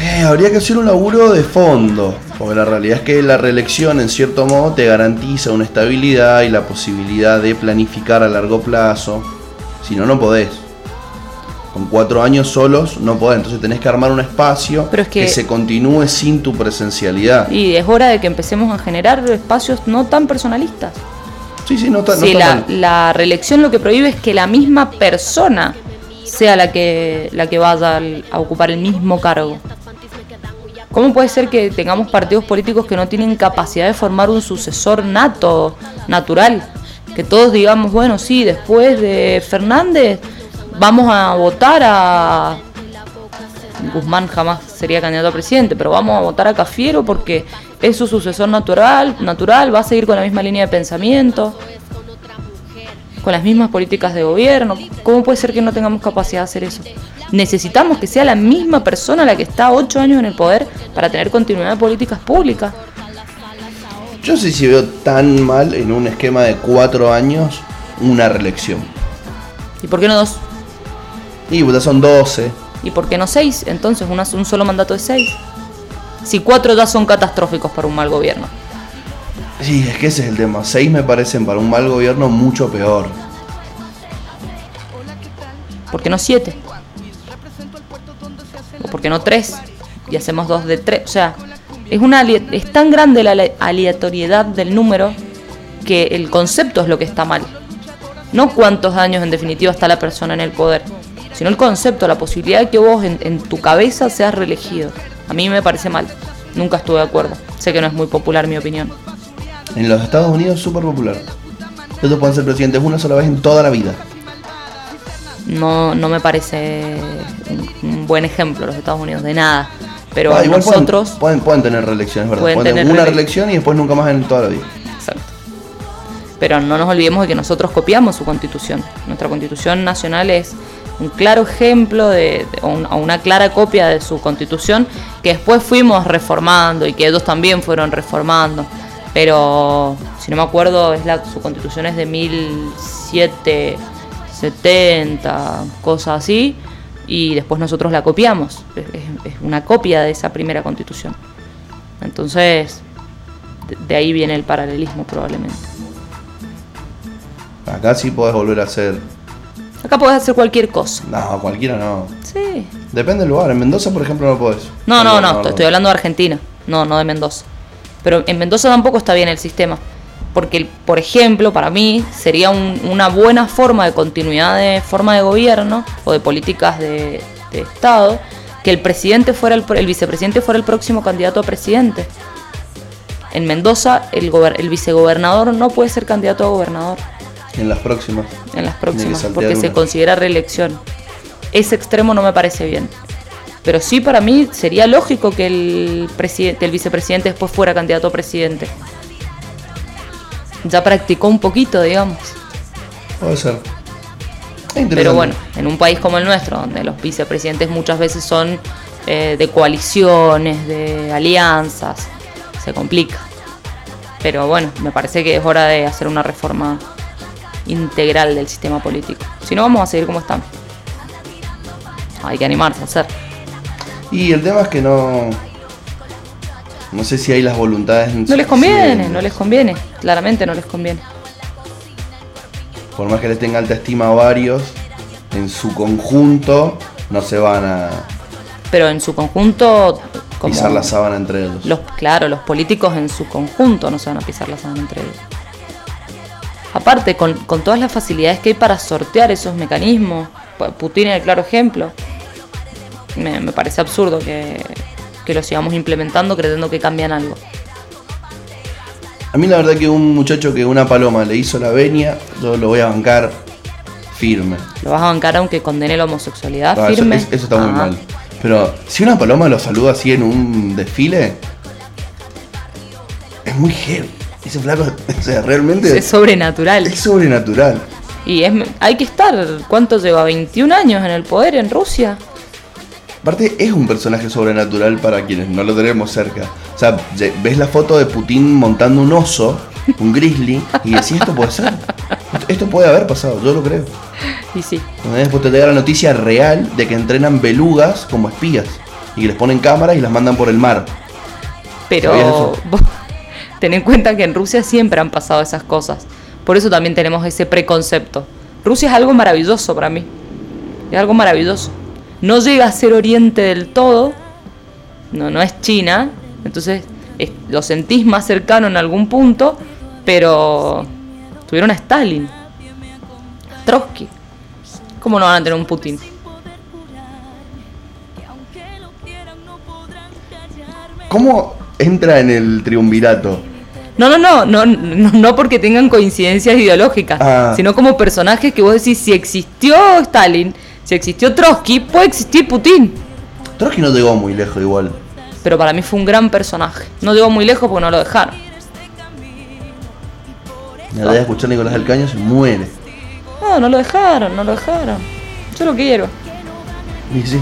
Speaker 2: Eh, habría que hacer un laburo de fondo, porque la realidad es que la reelección en cierto modo te garantiza una estabilidad y la posibilidad de planificar a largo plazo. Si no, no podés. Con cuatro años solos no podés, entonces tenés que armar un espacio que se continúe sin tu presencialidad.
Speaker 3: Y es hora de que empecemos a generar espacios no tan personalistas.
Speaker 2: Sí, sí, no está,
Speaker 3: la, reelección lo que prohíbe es que la misma persona sea la que, la que vaya a ocupar el mismo cargo. ¿Cómo puede ser que tengamos partidos políticos que no tienen capacidad de formar un sucesor nato, natural? Que todos digamos, bueno, sí, después de Fernández vamos a votar a... Guzmán jamás sería candidato a presidente, pero vamos a votar a Cafiero porque es su sucesor natural, natural, va a seguir con la misma línea de pensamiento, con las mismas políticas de gobierno. ¿Cómo puede ser que no tengamos capacidad de hacer eso? Necesitamos que sea la misma persona la que está ocho años en el poder para tener continuidad de políticas públicas.
Speaker 2: Yo sé si veo tan mal en un esquema de cuatro años una reelección.
Speaker 3: ¿Y por qué no dos?
Speaker 2: Y pues son doce.
Speaker 3: ¿Y por qué no seis? Entonces, un solo mandato de seis si cuatro ya son catastróficos para un mal gobierno.
Speaker 2: Sí, es que ese es el tema. Seis me parecen para un mal gobierno mucho peor.
Speaker 3: ¿Por qué no siete? qué no tres? Y hacemos dos de tres. O sea, es, una, es tan grande la ale- aleatoriedad del número que el concepto es lo que está mal. No cuántos años en definitiva está la persona en el poder, sino el concepto, la posibilidad de que vos en, en tu cabeza seas reelegido. A mí me parece mal. Nunca estuve de acuerdo. Sé que no es muy popular mi opinión.
Speaker 2: En los Estados Unidos es súper popular. Ellos pueden ser presidentes una sola vez en toda la vida.
Speaker 3: No, no me parece un, buen ejemplo los Estados Unidos, de nada. Pero
Speaker 2: Ah, igual
Speaker 3: nosotros...
Speaker 2: pueden, pueden, tener reelecciones, ¿verdad?
Speaker 3: Pueden
Speaker 2: Pueden, tener una
Speaker 3: reele-
Speaker 2: reelección y después nunca más en toda la vida.
Speaker 3: Exacto. Pero no nos olvidemos de que nosotros copiamos su constitución. Nuestra constitución nacional es un claro ejemplo de, de- una clara copia de su constitución que después fuimos reformando y que ellos también fueron reformando. Pero si no me acuerdo, es la, su constitución es de 1770, cosas así, y después nosotros la copiamos. Es una copia de esa primera constitución. Entonces, de, de ahí viene el paralelismo probablemente.
Speaker 2: Acá sí podés volver a hacer.
Speaker 3: Acá podés hacer cualquier cosa.
Speaker 2: No, cualquiera no.
Speaker 3: Sí.
Speaker 2: Depende del lugar. En Mendoza, por ejemplo, no podés.
Speaker 3: No, no, no, estoy hablando de Argentina, no, no de Mendoza. Pero en Mendoza tampoco está bien el sistema. Porque, por ejemplo, para mí sería un- una buena forma de continuidad de forma de gobierno o de políticas de, de Estado que el presidente fuera el, el vicepresidente fuera el próximo candidato a presidente. En Mendoza el, el vicegobernador no puede ser candidato a gobernador
Speaker 2: En las próximas.
Speaker 3: en las próximas porque se considera reelección. Ese extremo no me parece bien. Pero sí para mí sería lógico que el, presidente, el vicepresidente después fuera candidato a presidente. Ya practicó un poquito, digamos.
Speaker 2: Puede ser.
Speaker 3: Pero bueno, en un país como el nuestro, donde los vicepresidentes muchas veces son eh, de coaliciones, de alianzas, se complica. Pero bueno, me parece que es hora de hacer una reforma integral del sistema político. Si no, vamos a seguir como estamos. Hay que animarse a hacer.
Speaker 2: Y el tema es que no. No sé si hay las voluntades.
Speaker 3: No les conviene, no les conviene. Claramente no les conviene.
Speaker 2: Por más que les tenga alta estima a varios, en su conjunto no se van a
Speaker 3: Pero en su conjunto... como-
Speaker 2: pisar la sábana entre ellos.
Speaker 3: Los, claro, los políticos en su conjunto no se van a pisar la sábana entre ellos. Aparte, con, con todas las facilidades que hay para sortear esos mecanismos, Pu- Putin es el claro ejemplo, me, me parece absurdo que, que lo sigamos implementando creyendo que cambian algo.
Speaker 2: A mí la verdad que un muchacho que una paloma le hizo la venia, yo lo voy a bancar firme.
Speaker 3: ¿Lo vas a bancar aunque condene la homosexualidad
Speaker 2: Ah,
Speaker 3: firme?
Speaker 2: es- eso está muy
Speaker 3: Ah,
Speaker 2: mal. Pero si una paloma lo saluda así en un desfile, es muy heavy. Ese flaco, o sea, realmente
Speaker 3: Es sobrenatural.
Speaker 2: es sobrenatural.
Speaker 3: Y es, hay que estar, ¿cuánto lleva? ¿21 años en el poder en Rusia?
Speaker 2: Aparte, es un personaje sobrenatural para quienes no lo tenemos cerca. O sea, ves la foto de Putin montando un oso, un grizzly, y decís, esto puede ser. Esto- puede haber pasado, yo lo creo.
Speaker 3: Y sí.
Speaker 2: ¿Entendés? Después te llega la noticia real de que entrenan belugas como espías. Y que les ponen cámaras y las mandan por el mar. ¿Sabías
Speaker 3: Pero ten en cuenta que en Rusia siempre han pasado esas cosas. Por eso también tenemos ese preconcepto. Rusia es algo maravilloso para mí. Es algo maravilloso. No llega a ser Oriente del todo. No, no es China. Entonces es- lo sentís más cercano en algún punto. Pero tuvieron a Stalin. Trotsky. ¿Cómo no van a tener un Putin?
Speaker 2: ¿Cómo entra en el triunvirato?
Speaker 3: No, no, no, no, no, no porque tengan coincidencias ideológicas,
Speaker 2: Ah.
Speaker 3: sino como personajes que vos decís, si existió Stalin, si existió Trotsky, puede existir Putin.
Speaker 2: Trotsky no llegó muy lejos igual.
Speaker 3: Pero para mí fue un gran personaje. No llegó muy lejos porque no lo dejaron.
Speaker 2: La de escuchar Nicolás del Caño se muere.
Speaker 3: No, no lo dejaron, no lo dejaron. Yo lo quiero.
Speaker 2: Y sí.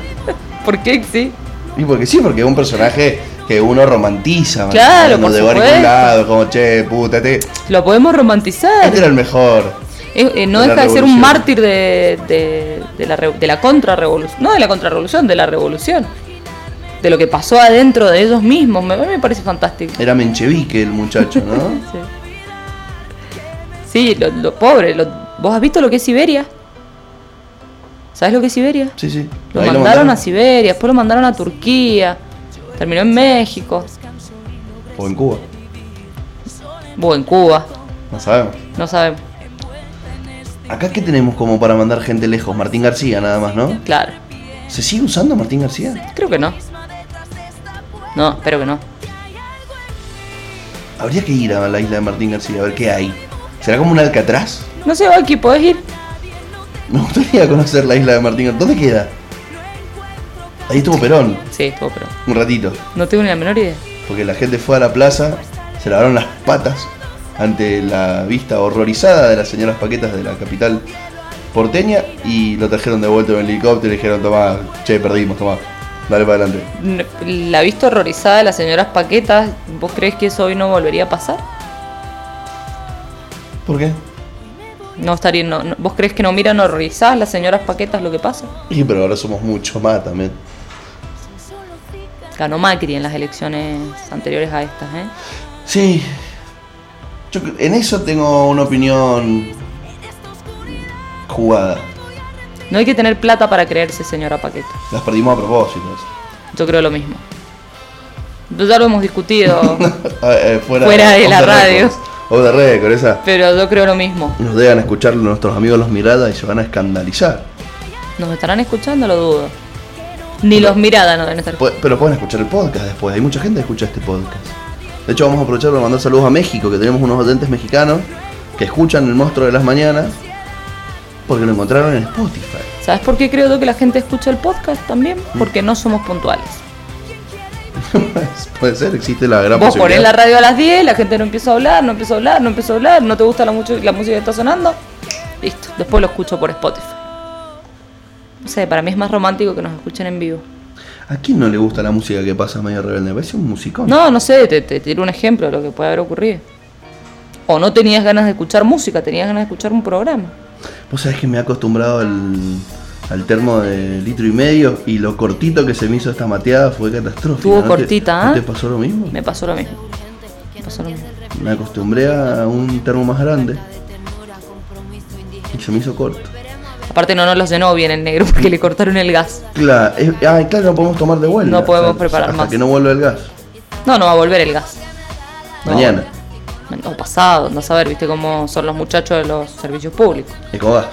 Speaker 3: ¿Por qué sí?
Speaker 2: Y porque sí, porque es un personaje que uno romantiza.
Speaker 3: Claro,
Speaker 2: No
Speaker 3: por
Speaker 2: a
Speaker 3: supuesto.
Speaker 2: lado, como che, puta,
Speaker 3: Lo podemos romantizar.
Speaker 2: este era el mejor.
Speaker 3: Eh, eh, no
Speaker 2: de
Speaker 3: deja de ser un mártir de, de, de la, de la contrarrevolución. No de la contrarrevolución, de la revolución. De lo que pasó adentro de ellos mismos. Me, me parece fantástico.
Speaker 2: Era menchevique el muchacho, ¿no?
Speaker 3: Sí, Sí, lo, lo pobre. lo- ¿Vos has visto lo que es Siberia? ¿Sabes lo que es Siberia?
Speaker 2: Sí, sí.
Speaker 3: Lo mandaron a Siberia, después lo mandaron a Turquía, terminó en México,
Speaker 2: O en Cuba.
Speaker 3: o en Cuba,
Speaker 2: No sabemos.
Speaker 3: no sabemos.
Speaker 2: Acá, ¿qué tenemos como para mandar gente lejos? Martín García, nada más, ¿no?
Speaker 3: Claro,
Speaker 2: ¿Se sigue usando Martín García?
Speaker 3: creo que no. No, espero que no.
Speaker 2: Habría que ir a la isla de Martín García a ver qué hay. ¿Será como un Alcatraz?
Speaker 3: No sé, aquí podés ir.
Speaker 2: Me gustaría conocer la isla de Martín García. ¿Dónde queda? Ahí estuvo Perón,
Speaker 3: Sí, estuvo, pero
Speaker 2: un ratito.
Speaker 3: no tengo ni la menor idea.
Speaker 2: Porque la gente fue a la plaza, se lavaron las patas ante la vista horrorizada de las señoras paquetas de la capital porteña y lo trajeron de vuelta en el helicóptero y dijeron, toma, che, perdimos, toma, dale para adelante.
Speaker 3: La vista horrorizada de las señoras Paquetas, ¿vos crees que eso hoy no volvería a pasar?
Speaker 2: ¿Por qué?
Speaker 3: No estaría, no, no- ¿Vos crees que no miran horrorizadas las señoras Paquetas lo que pasa?
Speaker 2: Y pero ahora somos mucho más también.
Speaker 3: Ganó Macri en las elecciones anteriores a estas, ¿eh?
Speaker 2: Sí. Yo en eso tengo una opinión jugada.
Speaker 3: No hay que tener plata para creerse señora Paqueta.
Speaker 2: Las perdimos a propósito.
Speaker 3: Yo creo lo mismo. Ya lo hemos discutido,
Speaker 2: eh, fuera,
Speaker 3: Fuera de la radio.
Speaker 2: Off the record, esa.
Speaker 3: pero yo creo lo mismo.
Speaker 2: Nos dejan escuchar nuestros amigos los miradas y se van a escandalizar.
Speaker 3: ¿Nos estarán escuchando? Lo dudo. Ni los miradas no deben estar
Speaker 2: Pero pueden escuchar el podcast después. Hay mucha gente que escucha este podcast. De hecho, vamos a aprovechar para mandar saludos a México, que tenemos unos oyentes mexicanos que escuchan el monstruo de las mañanas porque lo encontraron en Spotify.
Speaker 3: ¿Sabes por qué creo que la gente escucha el podcast también? Porque no somos puntuales.
Speaker 2: Puede ser, existe la gran
Speaker 3: Vos ponés la radio a las 10, la gente no empieza a hablar, no empieza a hablar, no empieza a hablar, no te gusta la, mucho, la música que está sonando. Listo, después lo escucho por Spotify. No sé, para mí es más romántico que nos escuchen en vivo.
Speaker 2: ¿A quién no le gusta la música que pasa medio rebelde? Me parece un musicón.
Speaker 3: No, no sé, te, te tiro un ejemplo de lo que puede haber ocurrido. O no tenías ganas de escuchar música, tenías ganas de escuchar un programa.
Speaker 2: Vos sabés que me he acostumbrado al, al termo de litro y medio y lo cortito que se me hizo esta mateada fue ¿No te-
Speaker 3: cortita,
Speaker 2: ¿No
Speaker 3: ¿ah?
Speaker 2: te pasó lo mismo?
Speaker 3: Me pasó lo mismo. Me pasó lo mismo.
Speaker 2: Me acostumbré a un termo más grande y se me hizo corto.
Speaker 3: Aparte no nos los llenó bien el negro porque le cortaron el gas.
Speaker 2: Claro, es- ay, claro, no podemos tomar de vuelta.
Speaker 3: No podemos preparar
Speaker 2: hasta
Speaker 3: más.
Speaker 2: que no vuelva el gas.
Speaker 3: No, no va a volver el gas. No.
Speaker 2: Mañana,
Speaker 3: O pasado, no saber, viste cómo son los muchachos de los servicios públicos.
Speaker 2: Ecogas.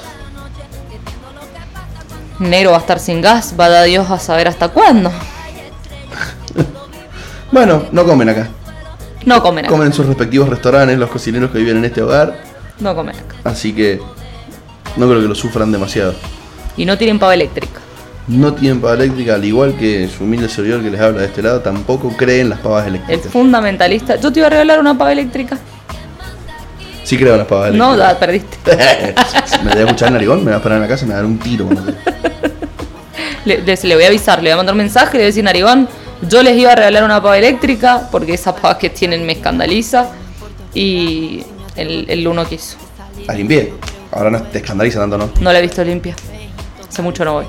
Speaker 3: Negro va a estar sin gas, va a dar Dios a saber hasta cuándo.
Speaker 2: Bueno, no comen acá.
Speaker 3: No comen acá.
Speaker 2: Comen en sus respectivos restaurantes los cocineros que viven en este hogar.
Speaker 3: No comen acá.
Speaker 2: Así que no creo que lo sufran demasiado.
Speaker 3: Y no tienen pava eléctrica.
Speaker 2: No tienen pava eléctrica, al igual que su humilde servidor que les habla de este lado, tampoco creen las pavas
Speaker 3: El
Speaker 2: eléctricas.
Speaker 3: fundamentalista. Yo te iba a regalar una pava eléctrica.
Speaker 2: Sí creo en las pavas
Speaker 3: No,
Speaker 2: eléctricas.
Speaker 3: la perdiste.
Speaker 2: me voy a escuchar en Narigón, me va a esperar en la casa y me va a dar un tiro.
Speaker 3: Le, le- le voy a avisar, le voy a mandar un mensaje, le voy a decir, Narigón, yo les iba a regalar una pava eléctrica porque esa pava que tienen me escandaliza. Y el, el uno quiso.
Speaker 2: La limpié. Ahora no te escandaliza tanto, ¿no?
Speaker 3: No la he visto limpia. Hace mucho no voy.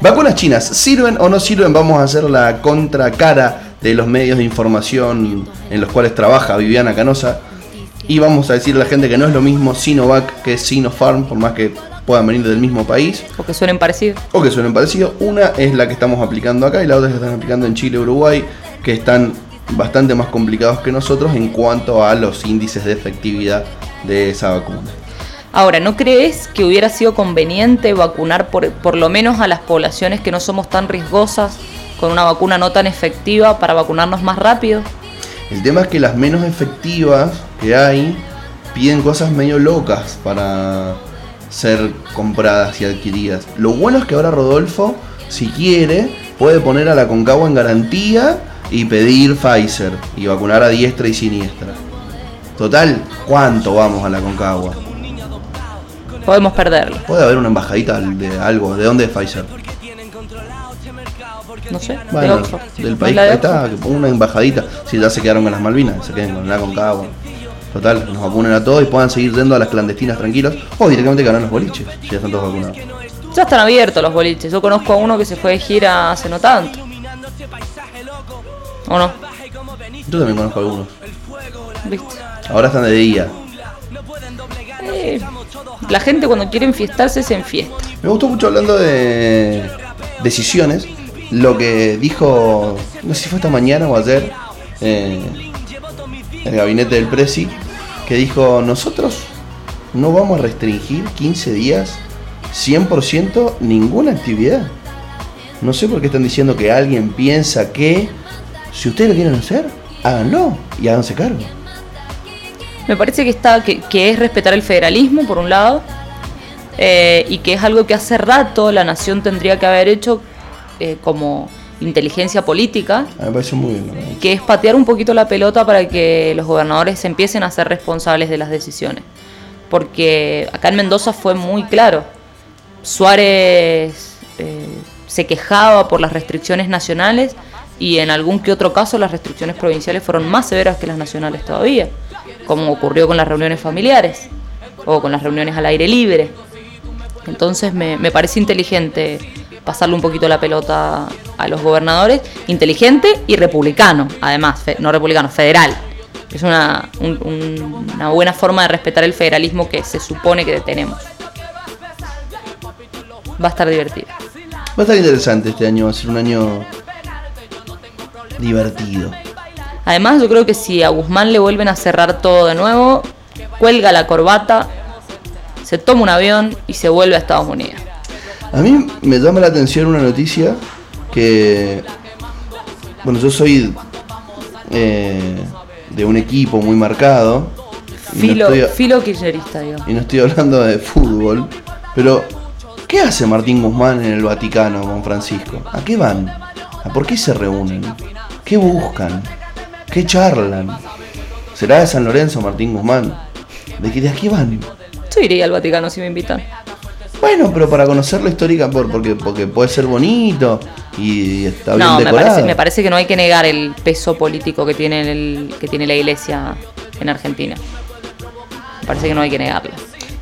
Speaker 2: ¿Vacunas chinas sirven o no sirven? Vamos a hacer la contracara de los medios de información en los cuales trabaja Viviana Canosa. Y vamos a decirle a la gente que no es lo mismo Sinovac que Sinopharm, por más que puedan venir del mismo país
Speaker 3: Porque suenen parecidos.
Speaker 2: o que suenen parecidos. Una es la que estamos aplicando acá y la otra es la que están aplicando en Chile y Uruguay, que están bastante más complicados que nosotros en cuanto a los índices de efectividad de esa vacuna.
Speaker 3: Ahora, ¿no crees que hubiera sido conveniente vacunar por, por lo menos a las poblaciones que no somos tan riesgosas con una vacuna no tan efectiva para vacunarnos más rápido?
Speaker 2: El tema es que las menos efectivas que hay piden cosas medio locas para ser compradas y adquiridas. Lo bueno es que ahora Rodolfo, si quiere, puede poner a la Concagua en garantía y pedir Pfizer y vacunar a diestra y siniestra. Total, ¿cuánto vamos a la Concagua?
Speaker 3: Podemos perderlo.
Speaker 2: Puede haber una embajadita de algo. ¿De dónde es Pfizer?
Speaker 3: No sé,
Speaker 2: Bueno, del
Speaker 3: ¿No
Speaker 2: país que está, una embajadita. Si ya se quedaron con las Malvinas, se queden con la Concagua. Total, nos vacunen a todos y puedan seguir yendo a las clandestinas tranquilos. O directamente ganar los boliches, si ya están todos vacunados.
Speaker 3: Ya están abiertos los boliches. Yo conozco a uno que se fue de gira hace no tanto. ¿O no?
Speaker 2: Yo también conozco algunos.
Speaker 3: ¿Viste?
Speaker 2: Ahora están de día.
Speaker 3: Eh, la gente cuando quiere enfiestarse se enfiesta.
Speaker 2: Me gustó mucho hablando de decisiones, lo que dijo, no sé si fue esta mañana o ayer, eh, el gabinete del Presi, que dijo, nosotros no vamos a restringir 15 días 100% ninguna actividad. No sé por qué están diciendo que alguien piensa que si ustedes lo quieren hacer, háganlo y háganse cargo.
Speaker 3: Me parece que, está, que, que es respetar el federalismo, por un lado, eh, y que es algo que hace rato la nación tendría que haber hecho eh, como inteligencia política,
Speaker 2: me parece muy bien.
Speaker 3: que es patear un poquito la pelota para que los gobernadores se empiecen a ser responsables de las decisiones. Porque acá en Mendoza fue muy claro. Suárez eh, se quejaba por las restricciones nacionales y en algún que otro caso las restricciones provinciales fueron más severas que las nacionales todavía, como ocurrió con las reuniones familiares o con las reuniones al aire libre. Entonces me, me parece inteligente pasarle un poquito la pelota a los gobernadores, inteligente y republicano, además, fe- no republicano, federal. Es una, un- un- una buena forma de respetar el federalismo que se supone que tenemos. Va a estar divertido.
Speaker 2: Va a estar interesante este año, va a ser un año divertido.
Speaker 3: Además, yo creo que si a Guzmán le vuelven a cerrar todo de nuevo, cuelga la corbata, se toma un avión y se vuelve a Estados Unidos.
Speaker 2: A mí me llama la atención una noticia que, bueno, yo soy eh, de un equipo muy marcado no,
Speaker 3: Filo,
Speaker 2: estoy,
Speaker 3: filo kirchnerista, digo.
Speaker 2: y no estoy hablando de fútbol, pero ¿qué hace Martín Guzmán en el Vaticano con Francisco? ¿A qué van? ¿A por qué se reúnen? ¿Qué buscan? ¿Qué charlan? ¿Será de San Lorenzo Martín Guzmán? ¿De qué, de a qué van?
Speaker 3: Yo iría al Vaticano si me invitan.
Speaker 2: Bueno, pero para conocer la histórica, por, porque, porque puede ser bonito y está bien
Speaker 3: No, me parece, me parece que no hay que negar el peso político que tiene, el, que tiene la iglesia en Argentina. Me parece que no hay que negarlo.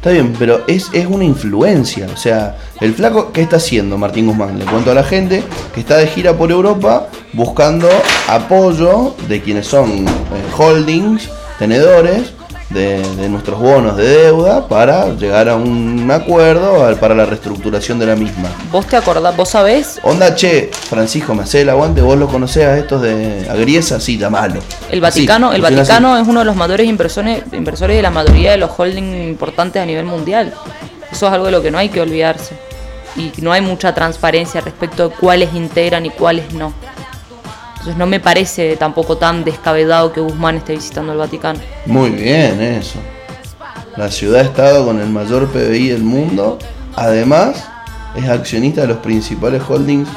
Speaker 2: Está bien, pero es, es una influencia. O sea, el flaco, ¿qué está haciendo Martín Guzmán? Le cuento a la gente que está de gira por Europa buscando apoyo de quienes son eh, holdings, tenedores de, de nuestros bonos de deuda para llegar a un acuerdo a- para la reestructuración de la misma.
Speaker 3: ¿Vos te acordás, vos sabés
Speaker 2: Onda, che, Francisco, me hace el aguante, vos lo conocés a estos de Agriesa, sí, llamalo.
Speaker 3: El Vaticano,
Speaker 2: Así,
Speaker 3: el
Speaker 2: así.
Speaker 3: Vaticano es uno de los mayores inversores, inversores de la mayoría de los holdings importantes a nivel mundial. Eso es algo de lo que no hay que olvidarse. Y no hay mucha transparencia respecto de cuáles integran y cuáles no. Entonces no me parece tampoco tan descabellado que Guzmán esté visitando el Vaticano.
Speaker 2: Muy bien, eso. La ciudad-estado con el mayor PBI del mundo, además, es accionista de los principales holdings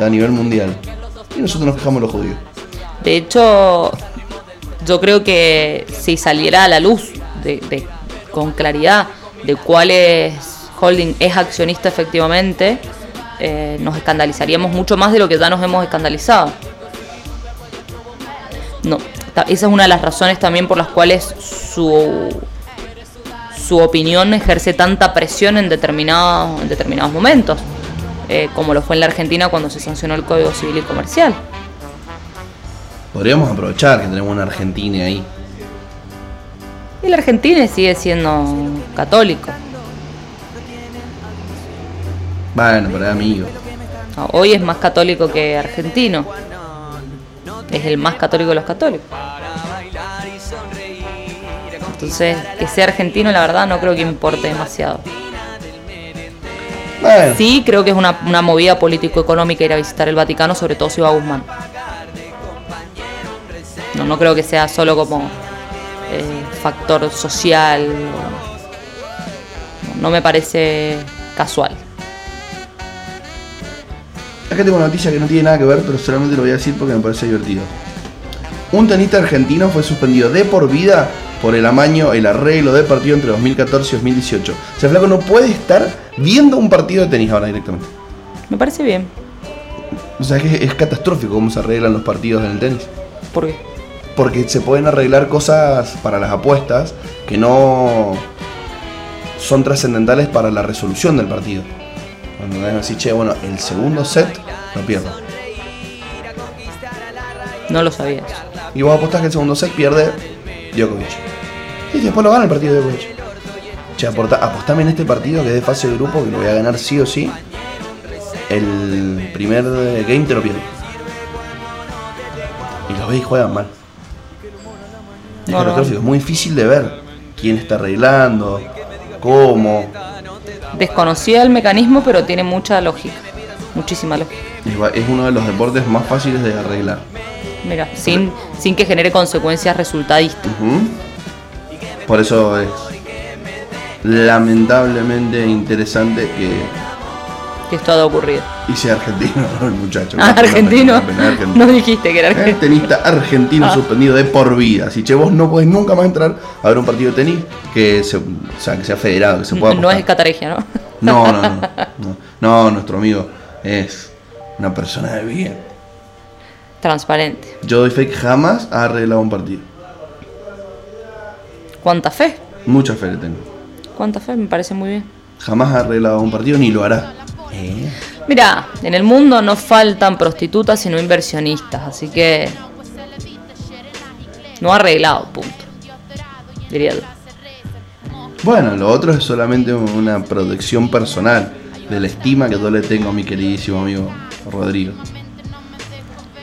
Speaker 2: a nivel mundial. Y nosotros nos quejamos los judíos.
Speaker 3: De hecho, yo creo que si saliera a la luz de, de- con claridad de cuáles holding es accionista efectivamente, eh, nos escandalizaríamos mucho más de lo que ya nos hemos escandalizado. No, esa es una de las razones también por las cuales su, su opinión ejerce tanta presión en determinados, en determinados momentos, eh, como lo fue en la Argentina cuando se sancionó el Código Civil y Comercial.
Speaker 2: Podríamos aprovechar que tenemos una Argentina ahí.
Speaker 3: Y el argentino sigue siendo católico.
Speaker 2: Bueno, pero es amigo.
Speaker 3: No, Hoy es más católico que argentino. Es el más católico de los católicos. Entonces, que sea argentino, la verdad, no creo que importe demasiado.
Speaker 2: Bueno,
Speaker 3: Sí, creo que es una, una movida político-económica ir a visitar el Vaticano, sobre todo si va Guzmán. No, no creo que sea solo como eh, factor social. No, no me parece casual.
Speaker 2: Acá tengo una noticia que no tiene nada que ver, pero solamente lo voy a decir porque me parece divertido. Un tenista argentino fue suspendido de por vida por el amaño, el arreglo de partido entre 2014 y 2018. O sea, flaco no puede estar viendo un partido de tenis ahora directamente.
Speaker 3: Me parece bien.
Speaker 2: O sea, que es catastrófico cómo se arreglan los partidos en el tenis.
Speaker 3: ¿Por qué?
Speaker 2: Porque se pueden arreglar cosas para las apuestas que no son trascendentales para la resolución del partido. Cuando es así, che, bueno, el segundo set lo pierdo.
Speaker 3: No lo sabías.
Speaker 2: Y vos apostás que el segundo set pierde Djokovic. Y después lo gana el partido Djokovic. che, aporta, apostame en este partido que es de fase de grupo, que lo voy a ganar sí o sí. El primer game te lo pierdo. Y los ves y juegan mal. Es
Speaker 3: No, no.
Speaker 2: muy difícil de ver quién está arreglando, cómo.
Speaker 3: Desconocía el mecanismo, pero tiene mucha lógica. Muchísima lógica.
Speaker 2: Es uno de los deportes más fáciles de arreglar.
Speaker 3: Mira, sin, sin que genere consecuencias resultadistas.
Speaker 2: Por eso es lamentablemente interesante que
Speaker 3: Que esto haya ocurrido.
Speaker 2: y sea argentino el muchacho.
Speaker 3: Ah, argentino.
Speaker 2: una pena, argentino.
Speaker 3: No dijiste que era
Speaker 2: Eh,
Speaker 3: argentino.
Speaker 2: Tenista argentino
Speaker 3: Ah.
Speaker 2: suspendido de por vida. Si che, vos no podés nunca más entrar a ver un partido de tenis que, se, o sea, que sea federado, que se pueda
Speaker 3: No es Cataregia, ¿no?
Speaker 2: No, no, no, no. No, nuestro amigo es una persona de bien.
Speaker 3: Transparente.
Speaker 2: Yo doy fe que jamás ha arreglado un partido.
Speaker 3: ¿Cuánta fe?
Speaker 2: Mucha fe le tengo.
Speaker 3: ¿Cuánta fe? Me parece muy bien.
Speaker 2: Jamás ha arreglado un partido ni lo hará. ¿Eh?
Speaker 3: Mira, en el mundo no faltan prostitutas sino inversionistas, así que no arreglado, punto. Diría yo.
Speaker 2: Bueno, lo otro es solamente una protección personal de la estima que yo le tengo a mi queridísimo amigo Rodrigo.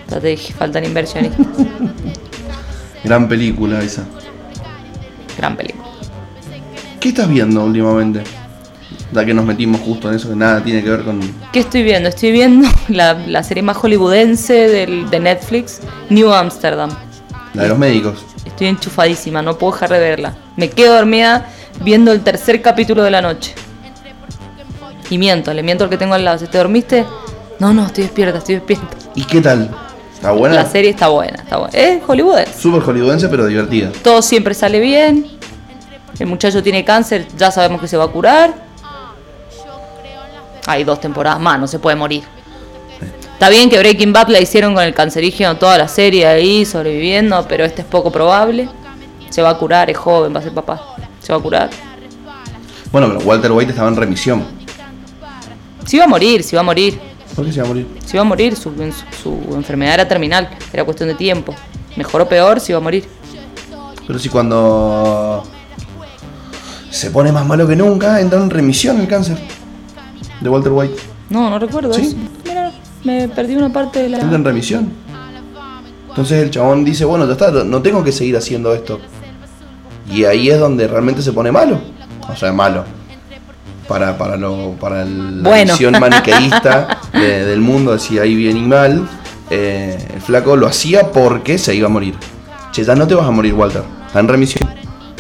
Speaker 3: Ya te dije, faltan inversionistas.
Speaker 2: Gran película esa.
Speaker 3: Gran película.
Speaker 2: ¿Qué estás viendo últimamente? Ya que nos metimos justo en eso que nada tiene que ver con...
Speaker 3: ¿Qué estoy viendo? Estoy viendo la, la serie más hollywoodense del- de Netflix, New Amsterdam.
Speaker 2: La de los médicos.
Speaker 3: Estoy enchufadísima, no puedo dejar de verla. Me quedo dormida viendo el tercer capítulo de la noche. Y miento, le miento al que tengo al lado. Si te dormiste, no, no, estoy despierta, estoy despierta.
Speaker 2: ¿Y qué tal? ¿Está buena?
Speaker 3: La serie está buena, está buena. Es hollywoodense.
Speaker 2: Súper hollywoodense pero divertida.
Speaker 3: Todo siempre sale bien. El muchacho tiene cáncer, ya sabemos que se va a curar. Hay dos temporadas más, no se puede morir. Está bien que Breaking Bad la hicieron con el cancerígeno toda la serie ahí, sobreviviendo, pero este es poco probable. Se va a curar, es joven, va a ser papá. Se va a curar.
Speaker 2: Bueno, pero Walter White estaba en remisión.
Speaker 3: Se iba a morir, se iba a morir.
Speaker 2: ¿Por qué se va a morir?
Speaker 3: Se iba a morir, su, su- su enfermedad era terminal, era cuestión de tiempo. Mejor o peor, se iba a morir.
Speaker 2: Pero si cuando se pone más malo que nunca, entra en remisión el cáncer de Walter White.
Speaker 3: No, no recuerdo
Speaker 2: ¿Sí?
Speaker 3: eso. Mira, me perdí una parte de la...
Speaker 2: Entra en remisión. Entonces el chabón dice, bueno, ya está, no tengo que seguir haciendo esto. Y ahí es donde realmente se pone malo. O sea, malo. Para, para, lo, para el- la visión maniqueísta de- del mundo, de si hay bien y mal, eh, el flaco lo hacía porque se iba a morir. Che, ya no te vas a morir, Walter. Está en remisión.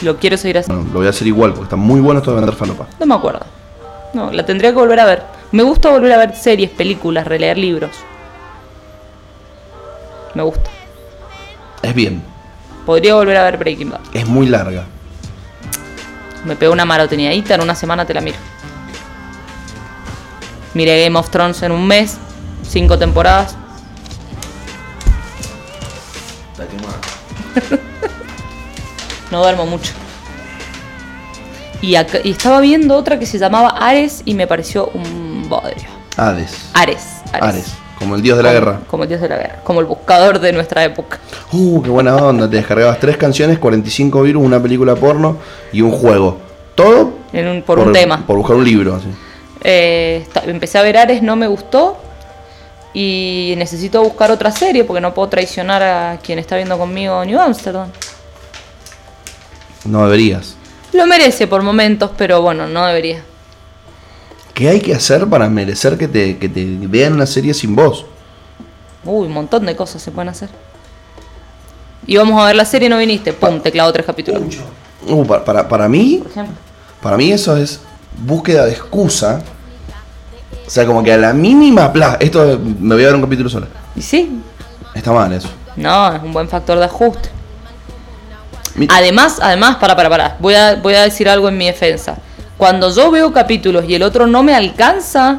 Speaker 3: Lo quiero seguir haciendo.
Speaker 2: Bueno, lo voy a hacer igual porque está muy bueno esto de vender falopa.
Speaker 3: No me acuerdo. No, la tendría que volver a ver. Me gusta volver a ver series, películas, releer libros. Me gusta.
Speaker 2: Es bien,
Speaker 3: Podría volver a ver Breaking Bad.
Speaker 2: es muy larga.
Speaker 3: Me pego una maratoneadita, en una semana te la miro. Miré Game of Thrones en un mes, cinco temporadas. No duermo mucho. Y, acá- y estaba viendo otra que se llamaba Ares y me pareció un bodrio.
Speaker 2: Hades.
Speaker 3: Ares. Ares.
Speaker 2: Ares, como el dios de la
Speaker 3: Como-
Speaker 2: guerra.
Speaker 3: Como el dios de la guerra. Como el buscador de nuestra época.
Speaker 2: Uh, qué buena onda. Te descargabas tres canciones, 45 virus, una película porno y un juego. Todo
Speaker 3: En un- por, un tema.
Speaker 2: Por buscar un libro. así.
Speaker 3: Eh, empecé a ver Ares, no me gustó. Y necesito buscar otra serie porque no puedo traicionar a quien está viendo conmigo New Amsterdam.
Speaker 2: No deberías.
Speaker 3: Lo merece por momentos, pero bueno, no debería.
Speaker 2: ¿Qué hay que hacer para merecer que te, que te vean una serie sin voz?
Speaker 3: Uy, un montón de cosas se pueden hacer. Y vamos a ver la serie y no viniste. Pum, te clavo tres capítulos.
Speaker 2: Uh, para, para, para mí,
Speaker 3: Por
Speaker 2: para mí eso es búsqueda de excusa. O sea, como que a la mínima pla, esto me voy a ver un capítulo solo.
Speaker 3: Y sí,
Speaker 2: Está mal eso.
Speaker 3: no, es un buen factor de ajuste. Además, además, para, para, para. Voy a, voy a decir algo en mi defensa. Cuando yo veo capítulos y el otro no me alcanza,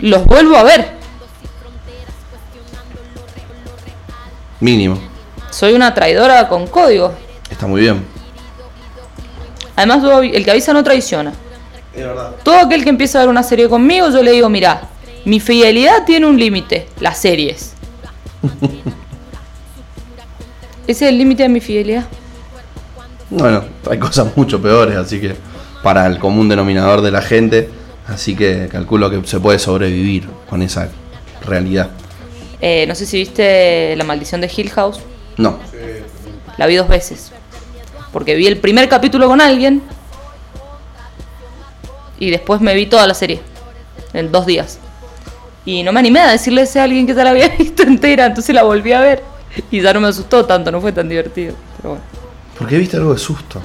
Speaker 3: los vuelvo a ver.
Speaker 2: Mínimo.
Speaker 3: Soy una traidora con código.
Speaker 2: Está muy bien.
Speaker 3: Además, yo el que avisa no traiciona.
Speaker 2: Es verdad.
Speaker 3: Todo aquel que empieza a ver una serie conmigo, yo le digo, mira, mi fidelidad tiene un límite, las series. Ese es el límite de mi fidelidad.
Speaker 2: Bueno, hay cosas mucho peores, así que para el común denominador de la gente, así que calculo que se puede sobrevivir con esa realidad.
Speaker 3: Eh, no sé si viste La maldición de Hill House.
Speaker 2: No,
Speaker 3: La vi dos veces. Porque vi el primer capítulo con alguien y después me vi toda la serie en dos días. Y no me animé a decirle a ese alguien que ya la había visto entera, entonces la volví a ver. Y ya no me asustó tanto, no fue tan divertido. Pero bueno,
Speaker 2: ¿por qué viste algo de susto?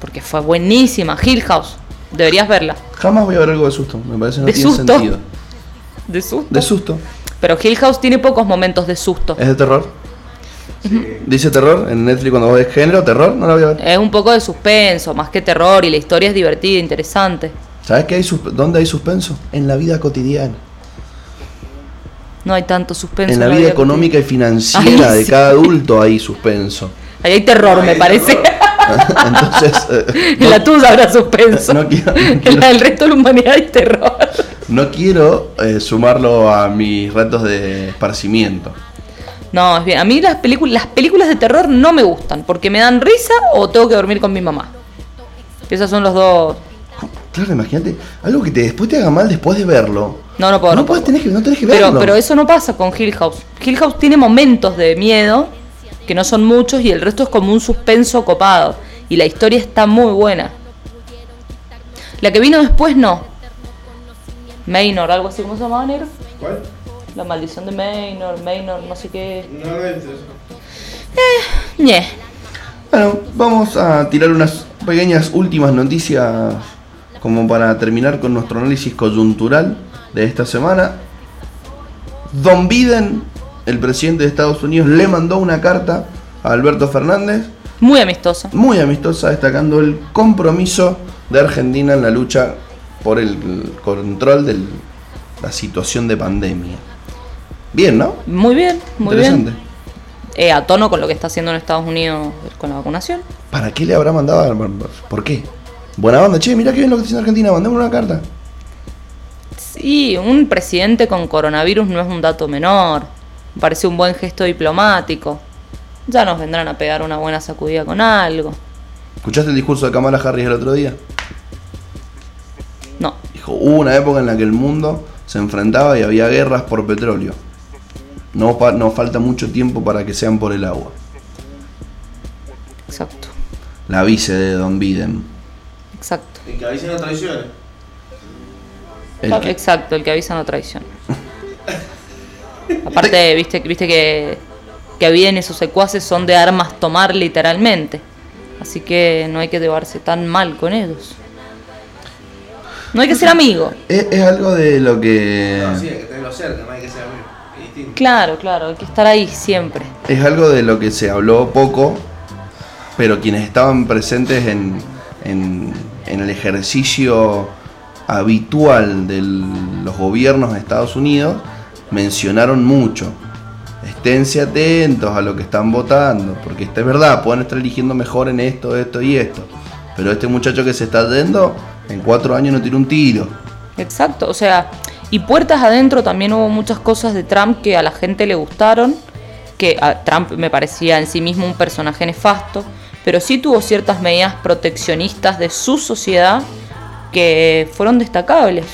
Speaker 3: porque fue buenísima. Hill House, deberías verla.
Speaker 2: Jamás voy a ver algo de susto, me parece que no
Speaker 3: ¿De
Speaker 2: tiene
Speaker 3: susto?
Speaker 2: sentido.
Speaker 3: De susto.
Speaker 2: De susto.
Speaker 3: Pero Hill House tiene pocos momentos de susto.
Speaker 2: ¿Es de terror? Dice terror en Netflix cuando vos ves género, terror, no la voy a ver.
Speaker 3: Es un poco de suspenso, más que terror, y la historia es divertida, interesante.
Speaker 2: ¿Sabes qué hay dónde hay suspenso? En la vida cotidiana.
Speaker 3: No hay tanto suspenso.
Speaker 2: En la vida económica y financiera
Speaker 3: Ay,
Speaker 2: de
Speaker 3: sí.
Speaker 2: cada adulto hay suspenso.
Speaker 3: Ahí hay terror, me parece.
Speaker 2: Entonces, eh,
Speaker 3: En la tuya habrá suspenso.
Speaker 2: no quiero, no
Speaker 3: la del resto de la humanidad hay terror.
Speaker 2: no quiero, eh, sumarlo a mis retos de esparcimiento.
Speaker 3: No, es bien. A mí las películas, las películas de terror no me gustan porque me dan risa o tengo que dormir con mi mamá. Esos son los dos.
Speaker 2: Claro, imagínate, algo que te, después te haga mal después de verlo.
Speaker 3: No, no puedo.
Speaker 2: No,
Speaker 3: no
Speaker 2: puedes, tenés que, no tenés que
Speaker 3: Pero,
Speaker 2: verlo.
Speaker 3: pero eso no pasa con Hill House. Hill House tiene momentos de miedo, que no son muchos, y el resto es como un suspenso copado. Y la historia está muy buena. La que vino después no. Maynor, algo así, ¿cómo se llamaba negro?
Speaker 4: ¿Cuál?
Speaker 3: La maldición de Maynor, Maynor, no sé qué.
Speaker 4: No lo he visto eso.
Speaker 3: Ñe.
Speaker 2: Bueno, vamos a tirar unas pequeñas últimas noticias como para terminar con nuestro análisis coyuntural de esta semana. Don Biden, el presidente de Estados Unidos, le mandó una carta a Alberto Fernández,
Speaker 3: Muy amistosa.
Speaker 2: muy amistosa, destacando el compromiso de Argentina en la lucha por el control de la situación de pandemia. Bien, ¿no?
Speaker 3: Muy bien, muy
Speaker 2: Interesante.
Speaker 3: bien. Eh, a tono con lo que está haciendo en Estados Unidos con la vacunación.
Speaker 2: ¿Para qué le habrá mandado a ¿Por qué? Buena onda, che, mirá que bien lo que está haciendo Argentina, mandémosle una carta.
Speaker 3: Sí, un presidente con coronavirus no es un dato menor. Me parece un buen gesto diplomático. Ya nos vendrán a pegar una buena sacudida con algo.
Speaker 2: ¿Escuchaste el discurso de Kamala Harris el otro día?
Speaker 3: No,
Speaker 2: Dijo, hubo una época en la que el mundo se enfrentaba y había guerras por petróleo. No, no falta mucho tiempo para que sean por el agua.
Speaker 3: exacto,
Speaker 2: La vice de Don Biden.
Speaker 3: exacto.
Speaker 4: El que avisa no
Speaker 2: que-
Speaker 3: Exacto, el que avisa no traiciona. Aparte, viste, viste que, que y sus secuaces son de armas tomar literalmente. Así que no hay que llevarse tan mal con ellos. No hay que ser amigo.
Speaker 2: es, es algo de lo que.
Speaker 4: No, sí, hay que tenerlo cerca, no hay que ser amigo. Es.
Speaker 3: Claro, claro, hay que estar ahí siempre.
Speaker 2: Es algo de lo que se habló poco, pero quienes estaban presentes en, en- en el ejercicio habitual de los gobiernos de Estados Unidos mencionaron mucho. Esténse atentos a lo que están votando, porque esta es verdad, pueden estar eligiendo mejor en esto, esto y esto. Pero este muchacho que se está yendo, en cuatro años no tira un tiro.
Speaker 3: Exacto, o sea, y puertas adentro también hubo muchas cosas de Trump que a la gente le gustaron, que a Trump me parecía en sí mismo un personaje nefasto, pero sí tuvo ciertas medidas proteccionistas de su sociedad que fueron destacables.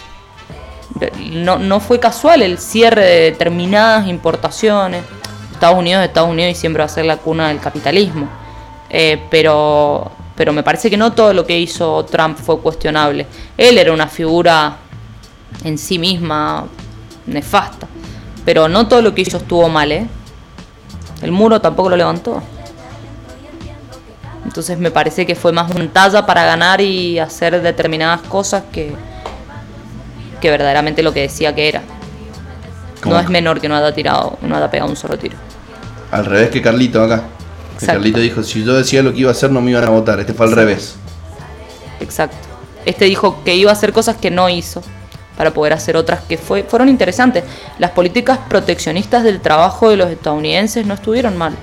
Speaker 3: No, no fue casual el cierre de determinadas importaciones. Estados Unidos es Estados Unidos y siempre va a ser la cuna del capitalismo. Eh, pero, pero me parece que no todo lo que hizo Trump fue cuestionable. Él era una figura en sí misma nefasta. Pero no todo lo que hizo estuvo mal, ¿eh? El muro tampoco lo levantó. Entonces me parece que fue más una talla para ganar y hacer determinadas cosas que, que verdaderamente lo que decía que era.
Speaker 2: ¿Cómo?
Speaker 3: No es menor que no haya tirado, no haya pegado un solo tiro.
Speaker 2: Al revés que Carlito acá. Que. Carlito dijo, si yo decía lo que iba a hacer no me iban a votar. Este fue al revés.
Speaker 3: Exacto. Este dijo que iba a hacer cosas que no hizo para poder hacer otras que fue, fueron interesantes. Las políticas proteccionistas del trabajo de los estadounidenses no estuvieron mal.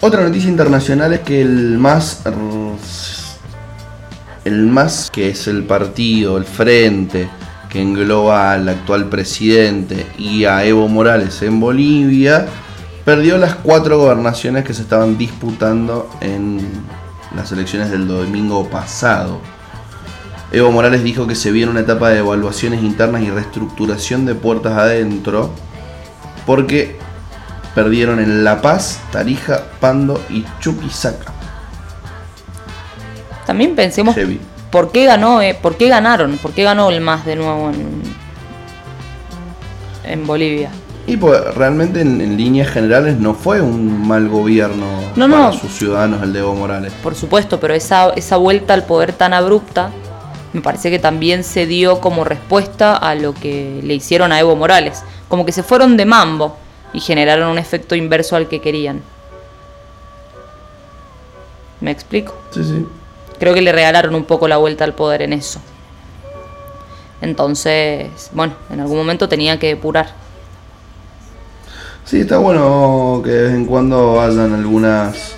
Speaker 2: Otra noticia internacional es que el más. El más que es el partido, el frente, que engloba al actual presidente y a Evo Morales en Bolivia, perdió las cuatro gobernaciones que se estaban disputando en las elecciones del domingo pasado. Evo Morales dijo que se viene una etapa de evaluaciones internas y reestructuración de puertas adentro porque perdieron en La Paz, Tarija, Pando y Chuquisaca.
Speaker 3: También pensemos
Speaker 2: Heavy.
Speaker 3: por qué ganó, eh, por qué ganaron, por qué ganó el MAS de nuevo en, en Bolivia.
Speaker 2: Y pues realmente en, en líneas generales no fue un mal gobierno
Speaker 3: No,
Speaker 2: para
Speaker 3: no.
Speaker 2: sus ciudadanos el de Evo Morales.
Speaker 3: Por supuesto, pero esa, esa vuelta al poder tan abrupta me parece que también se dio como respuesta a lo que le hicieron a Evo Morales. Como que se fueron de mambo y generaron un efecto inverso al que querían. ¿Me explico?
Speaker 2: Sí, sí.
Speaker 3: Creo que le regalaron un poco la vuelta al poder en eso. Entonces, bueno, en algún momento tenía que depurar.
Speaker 2: Sí, está bueno que de vez en cuando hayan algunas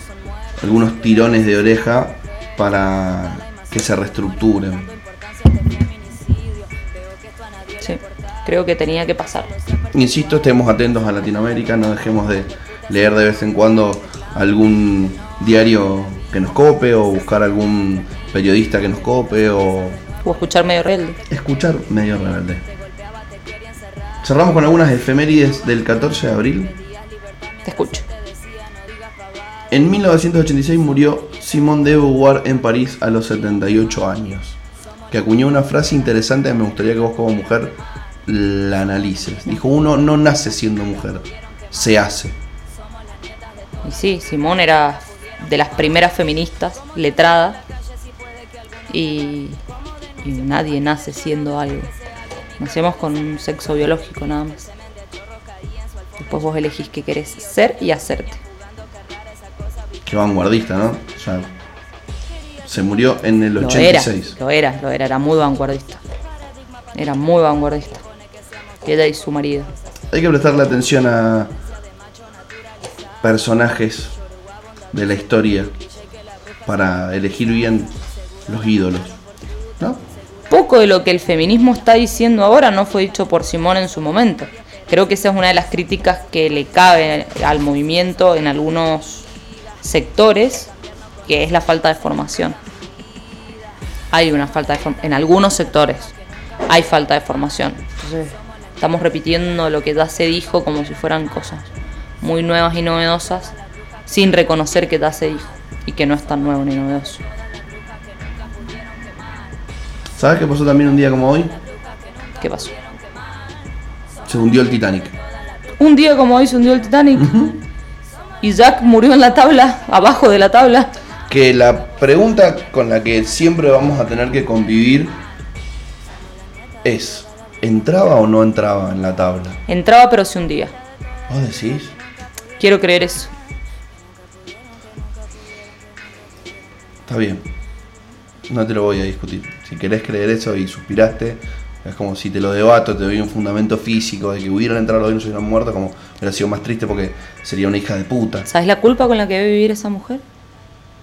Speaker 2: algunos tirones de oreja para que se reestructuren.
Speaker 3: Sí, creo que tenía que pasar.
Speaker 2: Insisto, estemos atentos a Latinoamérica, no dejemos de leer de vez en cuando algún diario que nos cope o buscar algún periodista que nos cope o
Speaker 3: O escuchar medio rebelde.
Speaker 2: escuchar medio rebelde. Cerramos con algunas efemérides del 14 de abril.
Speaker 3: Te escucho.
Speaker 2: En 1986 murió Simone de Beauvoir en París a los 78 años, que acuñó una frase interesante que me gustaría que vos como mujer la analices. Dijo, uno no nace siendo mujer, se hace.
Speaker 3: Y sí, Simón era de las primeras feministas, letrada. Y, y nadie nace siendo algo. Nacemos con un sexo biológico nada más. Después vos elegís qué querés ser y hacerte.
Speaker 2: Qué vanguardista, ¿no? O sea, se murió en el
Speaker 3: Lo era,
Speaker 2: 86.
Speaker 3: lo era, lo era, era muy vanguardista. Era muy vanguardista. Ella y su marido.
Speaker 2: Hay que prestarle atención a personajes de la historia para elegir bien los ídolos, ¿no?
Speaker 3: Poco de lo que el feminismo está diciendo ahora no fue dicho por Simón en su momento. Creo que esa es una de las críticas que le cabe al movimiento en algunos sectores, que es la falta de formación. Hay una falta de formación, en algunos sectores hay falta de formación. Entonces, estamos repitiendo lo que ya se dijo como si fueran cosas muy nuevas y novedosas, sin reconocer que ya se dijo y que no es tan nuevo ni novedoso.
Speaker 2: ¿Sabes qué pasó también un día como hoy?
Speaker 3: ¿Qué pasó?
Speaker 2: Se hundió el Titanic.
Speaker 3: Un día como hoy se hundió el Titanic. Y Jack murió en la tabla, abajo de la tabla.
Speaker 2: Que la pregunta con la que siempre vamos a tener que convivir es, ¿entraba o no entraba en la tabla?
Speaker 3: Entraba pero se hundía.
Speaker 2: ¿Vos decís?
Speaker 3: Quiero creer eso.
Speaker 2: Está bien. No te lo voy a discutir. Si querés creer eso y suspiraste, es como si te lo debato, te doy un fundamento físico de que hubieran entrado los hubieran muerto, como hubiera sido más triste porque sería una hija de puta.
Speaker 3: ¿Sabes la culpa con la que debe vivir esa mujer?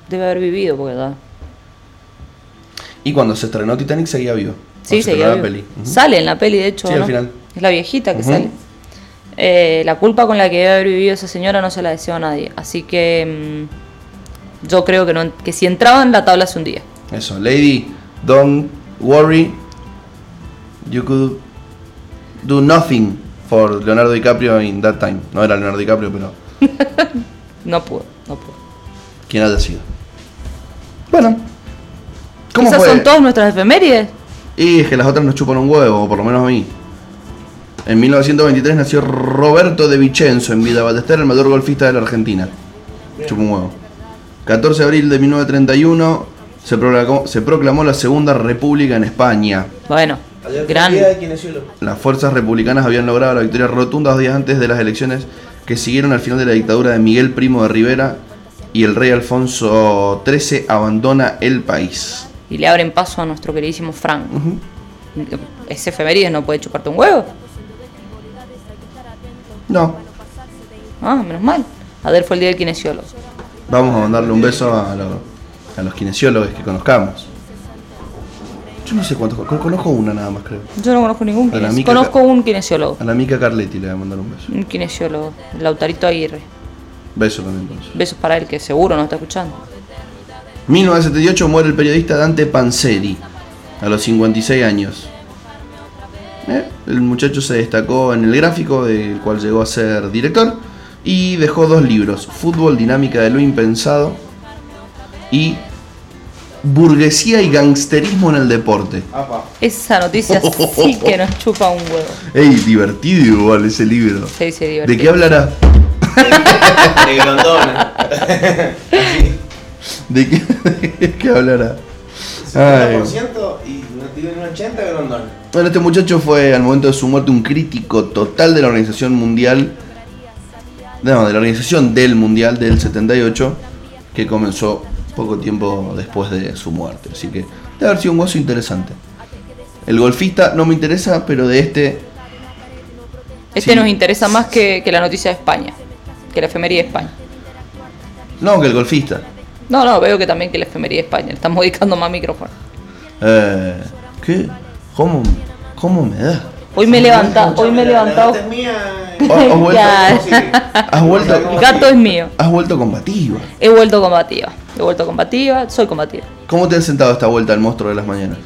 Speaker 3: Debe haber vivido, porque ya.
Speaker 2: Y cuando se estrenó Titanic seguía vivo.
Speaker 3: Sí,
Speaker 2: se
Speaker 3: seguía
Speaker 2: estrenó la
Speaker 3: vivo.
Speaker 2: peli.
Speaker 3: Sale en la peli, de hecho.
Speaker 2: Sí, al final.
Speaker 3: Es la viejita que sale. Eh, la culpa con la que debe haber vivido esa señora no se la deseo a nadie. Así que mm, yo creo que, no, que si entraba en la tabla se hundía.
Speaker 2: Eso, Lady, don't worry. You could do nothing for Leonardo DiCaprio in that time. No era Leonardo DiCaprio, pero
Speaker 3: No pudo, no pudo.
Speaker 2: quien haya sido. Bueno, ¿cómo
Speaker 3: Esas
Speaker 2: fue?
Speaker 3: son todas nuestras efemérides.
Speaker 2: Y es que las otras nos chupan un huevo, o por lo menos a mí. En 1923 nació Roberto de Vicenzo en Villa Ballester, el mayor golfista de la Argentina. Chupa un huevo. 14 de abril de 1931 se proclamó, se proclamó la Segunda República en España.
Speaker 3: Bueno, gran.
Speaker 4: el día de Kinesiólogo.
Speaker 2: Las fuerzas republicanas habían logrado la victoria rotunda dos días antes de las elecciones que siguieron al final de la dictadura de Miguel Primo de Rivera y el rey Alfonso XIII abandona el país.
Speaker 3: Y le abren paso a nuestro queridísimo Frank. Ese efeméride no puede chuparte un huevo.
Speaker 2: No,
Speaker 3: Ah, menos mal. Ayer fue el día del kinesiólogo.
Speaker 2: Vamos a mandarle un beso a, lo- a los kinesiólogos que conozcamos. Yo no sé cuántos, con- conozco una nada más creo.
Speaker 3: Yo no conozco ningún
Speaker 2: la
Speaker 3: kinesiólogo.
Speaker 2: mica
Speaker 3: Conozco un kinesiólogo.
Speaker 2: A la Mica Carletti le voy a mandar un beso.
Speaker 3: Un kinesiólogo. Lautarito Aguirre.
Speaker 2: Beso también eso.
Speaker 3: Besos para él, que seguro no está escuchando.
Speaker 2: 1978 muere el periodista Dante Panzeri a los 56 años. Eh, El muchacho se destacó en el gráfico, del cual llegó a ser director, y dejó dos libros, Fútbol, Dinámica de lo Impensado y Burguesía y Gangsterismo en el Deporte.
Speaker 4: Apa.
Speaker 3: Esa noticia sí que nos chupa un huevo.
Speaker 2: ¡Ey, divertido igual ese libro!
Speaker 3: Dice
Speaker 2: ¿De
Speaker 3: divertido.
Speaker 2: qué hablará?
Speaker 4: De Grondona.
Speaker 2: ¿De qué, de qué hablará? Ay.
Speaker 4: 50% y un 80% Grondona.
Speaker 2: Bueno, este muchacho fue al momento de su muerte un crítico total de la Organización Mundial, no, de la Organización del Mundial del 78, que comenzó poco tiempo después de su muerte. Así que debe haber sido un gozo interesante. El golfista no me interesa, pero de este,
Speaker 3: Este
Speaker 2: Sí.
Speaker 3: nos interesa más que, que la noticia de España, que la efemería de España.
Speaker 2: no, que el golfista.
Speaker 3: No, no, veo que también que la efemería de España. Le estamos dedicando más micrófono.
Speaker 2: Eh, ¿Qué? ¿Cómo, ¿Cómo me da?
Speaker 3: Hoy me he levantado, hoy me he
Speaker 4: La- la
Speaker 3: levantado.
Speaker 2: ¿Has- vuelto-. Has vuelto,
Speaker 3: El gato es mío.
Speaker 2: has vuelto combativa.
Speaker 3: He vuelto combativa. He vuelto combativa, soy combativa.
Speaker 2: ¿Cómo te has sentado esta vuelta al monstruo de las mañanas?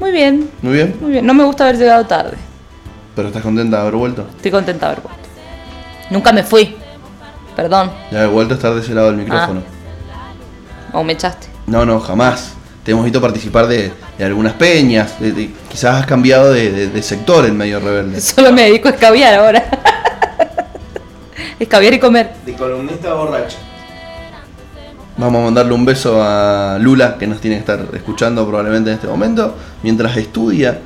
Speaker 3: Muy bien,
Speaker 2: Muy bien,
Speaker 3: muy bien. No me gusta haber llegado tarde.
Speaker 2: pero estás contenta de haber vuelto.
Speaker 3: Estoy contenta de haber vuelto. Nunca me fui. Perdón,
Speaker 2: Ya he vuelto a estar de ese lado del micrófono.
Speaker 3: o me echaste.
Speaker 2: No, no, jamás. Te hemos visto participar de, de algunas peñas. de- de- quizás has cambiado de sector en medio rebelde.
Speaker 3: Solo me dedico a escabiar ahora. escabiar y comer.
Speaker 4: De columnista borracho.
Speaker 2: Vamos a mandarle un beso a Lula, que nos tiene que estar escuchando probablemente en este momento, mientras estudia.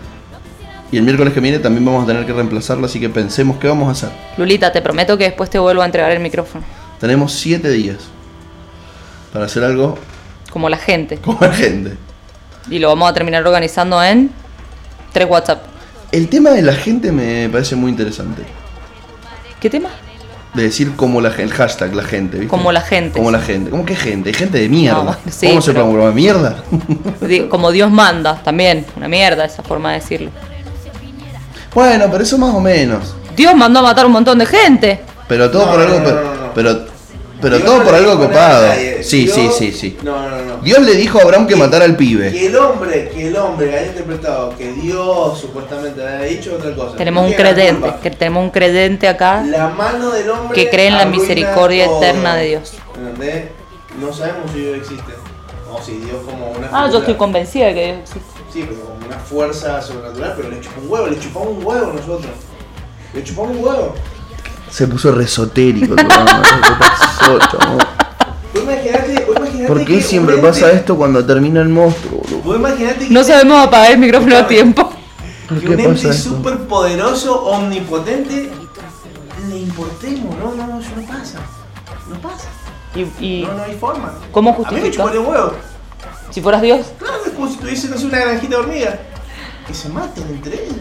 Speaker 2: Y el miércoles que viene también vamos a tener que reemplazarla, así que pensemos qué vamos a hacer.
Speaker 3: Lulita, te prometo que después te vuelvo a entregar el micrófono.
Speaker 2: Tenemos siete días para hacer algo
Speaker 3: Como la gente.
Speaker 2: como la gente.
Speaker 3: Y lo vamos a terminar organizando en tres WhatsApp.
Speaker 2: El tema de la gente me parece muy interesante.
Speaker 3: ¿Qué tema?
Speaker 2: De decir como la gente, el hashtag la gente, ¿viste?
Speaker 3: Como la gente,
Speaker 2: Como la gente. ¿Cómo que gente? Hay gente de mierda.
Speaker 3: No, bueno, sí,
Speaker 2: ¿Cómo se programa? ¿Mierda?
Speaker 3: Como Dios manda, también. Una mierda esa forma de decirlo.
Speaker 2: bueno, pero eso más o menos.
Speaker 3: Dios mandó a matar un montón de gente.
Speaker 2: Pero todo
Speaker 4: No,
Speaker 2: por algo.
Speaker 4: no,
Speaker 2: pero, pero
Speaker 4: Dios
Speaker 2: todo
Speaker 4: no
Speaker 2: por algo copado. Sí, sí,
Speaker 4: Dios-
Speaker 2: sí, sí.
Speaker 4: No, no, no.
Speaker 2: Dios le dijo a Abraham que matara al pibe.
Speaker 4: Que el hombre, que el hombre haya interpretado que Dios supuestamente le había dicho otra cosa.
Speaker 3: Tenemos un credente, que tenemos un credente acá.
Speaker 4: La mano del hombre
Speaker 3: que cree en la misericordia
Speaker 4: todo.
Speaker 3: eterna de Dios.
Speaker 4: ¿Entendés? No sabemos si Dios existe. O si Dios como una
Speaker 3: Ah, yo estoy convencida de que Dios existe.
Speaker 4: Sí, pero como una fuerza sobrenatural, pero le chupó un huevo, le chupamos un huevo a nosotros. Le chupamos un huevo.
Speaker 2: Se puso resotérico. ¿Qué pasó,
Speaker 4: imaginate
Speaker 2: ¿Por
Speaker 4: que
Speaker 2: qué siempre pasa esto cuando termina el monstruo, boludo?
Speaker 4: Vos imaginate que,
Speaker 3: No sabemos apagar el micrófono a tiempo.
Speaker 2: ¿Por
Speaker 4: que
Speaker 2: qué
Speaker 4: un
Speaker 2: pasa
Speaker 4: ente súper poderoso, omnipotente, le importemos. No, no, no, eso no pasa. No pasa.
Speaker 3: Y, y
Speaker 4: No, no hay forma.
Speaker 3: ¿Cómo
Speaker 4: A mí me
Speaker 3: justifica?
Speaker 4: un huevo.
Speaker 3: si fueras Dios,
Speaker 4: Claro, es como si tuviese, no sé, una granjita de hormigas. Que se maten entre ellas.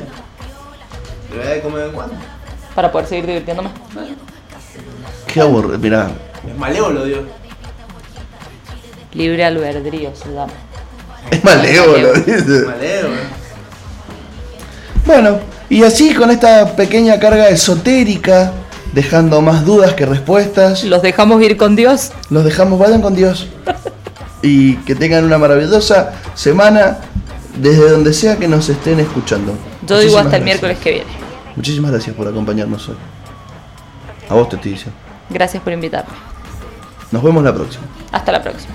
Speaker 4: Le voy a dar de comer de cuando.
Speaker 3: Para poder seguir divirtiéndome.
Speaker 2: Qué aburrido. Mirá,
Speaker 4: Es malévolo, Dios.
Speaker 3: Libre albedrío se llama.
Speaker 2: es malévolo,
Speaker 4: Es
Speaker 2: ¿viste?
Speaker 4: malévolo.
Speaker 2: Bueno, y así con esta pequeña carga esotérica, dejando más dudas que respuestas,
Speaker 3: Los dejamos ir con Dios.
Speaker 2: los dejamos, vayan con Dios. Y que tengan una maravillosa semana desde donde sea que nos estén escuchando.
Speaker 3: Yo digo hasta el
Speaker 2: gracias.
Speaker 3: miércoles que viene.
Speaker 2: Muchísimas gracias por acompañarnos hoy. A vos te estoy diciendo.
Speaker 3: Gracias por invitarme.
Speaker 2: Nos vemos la próxima.
Speaker 3: Hasta la próxima.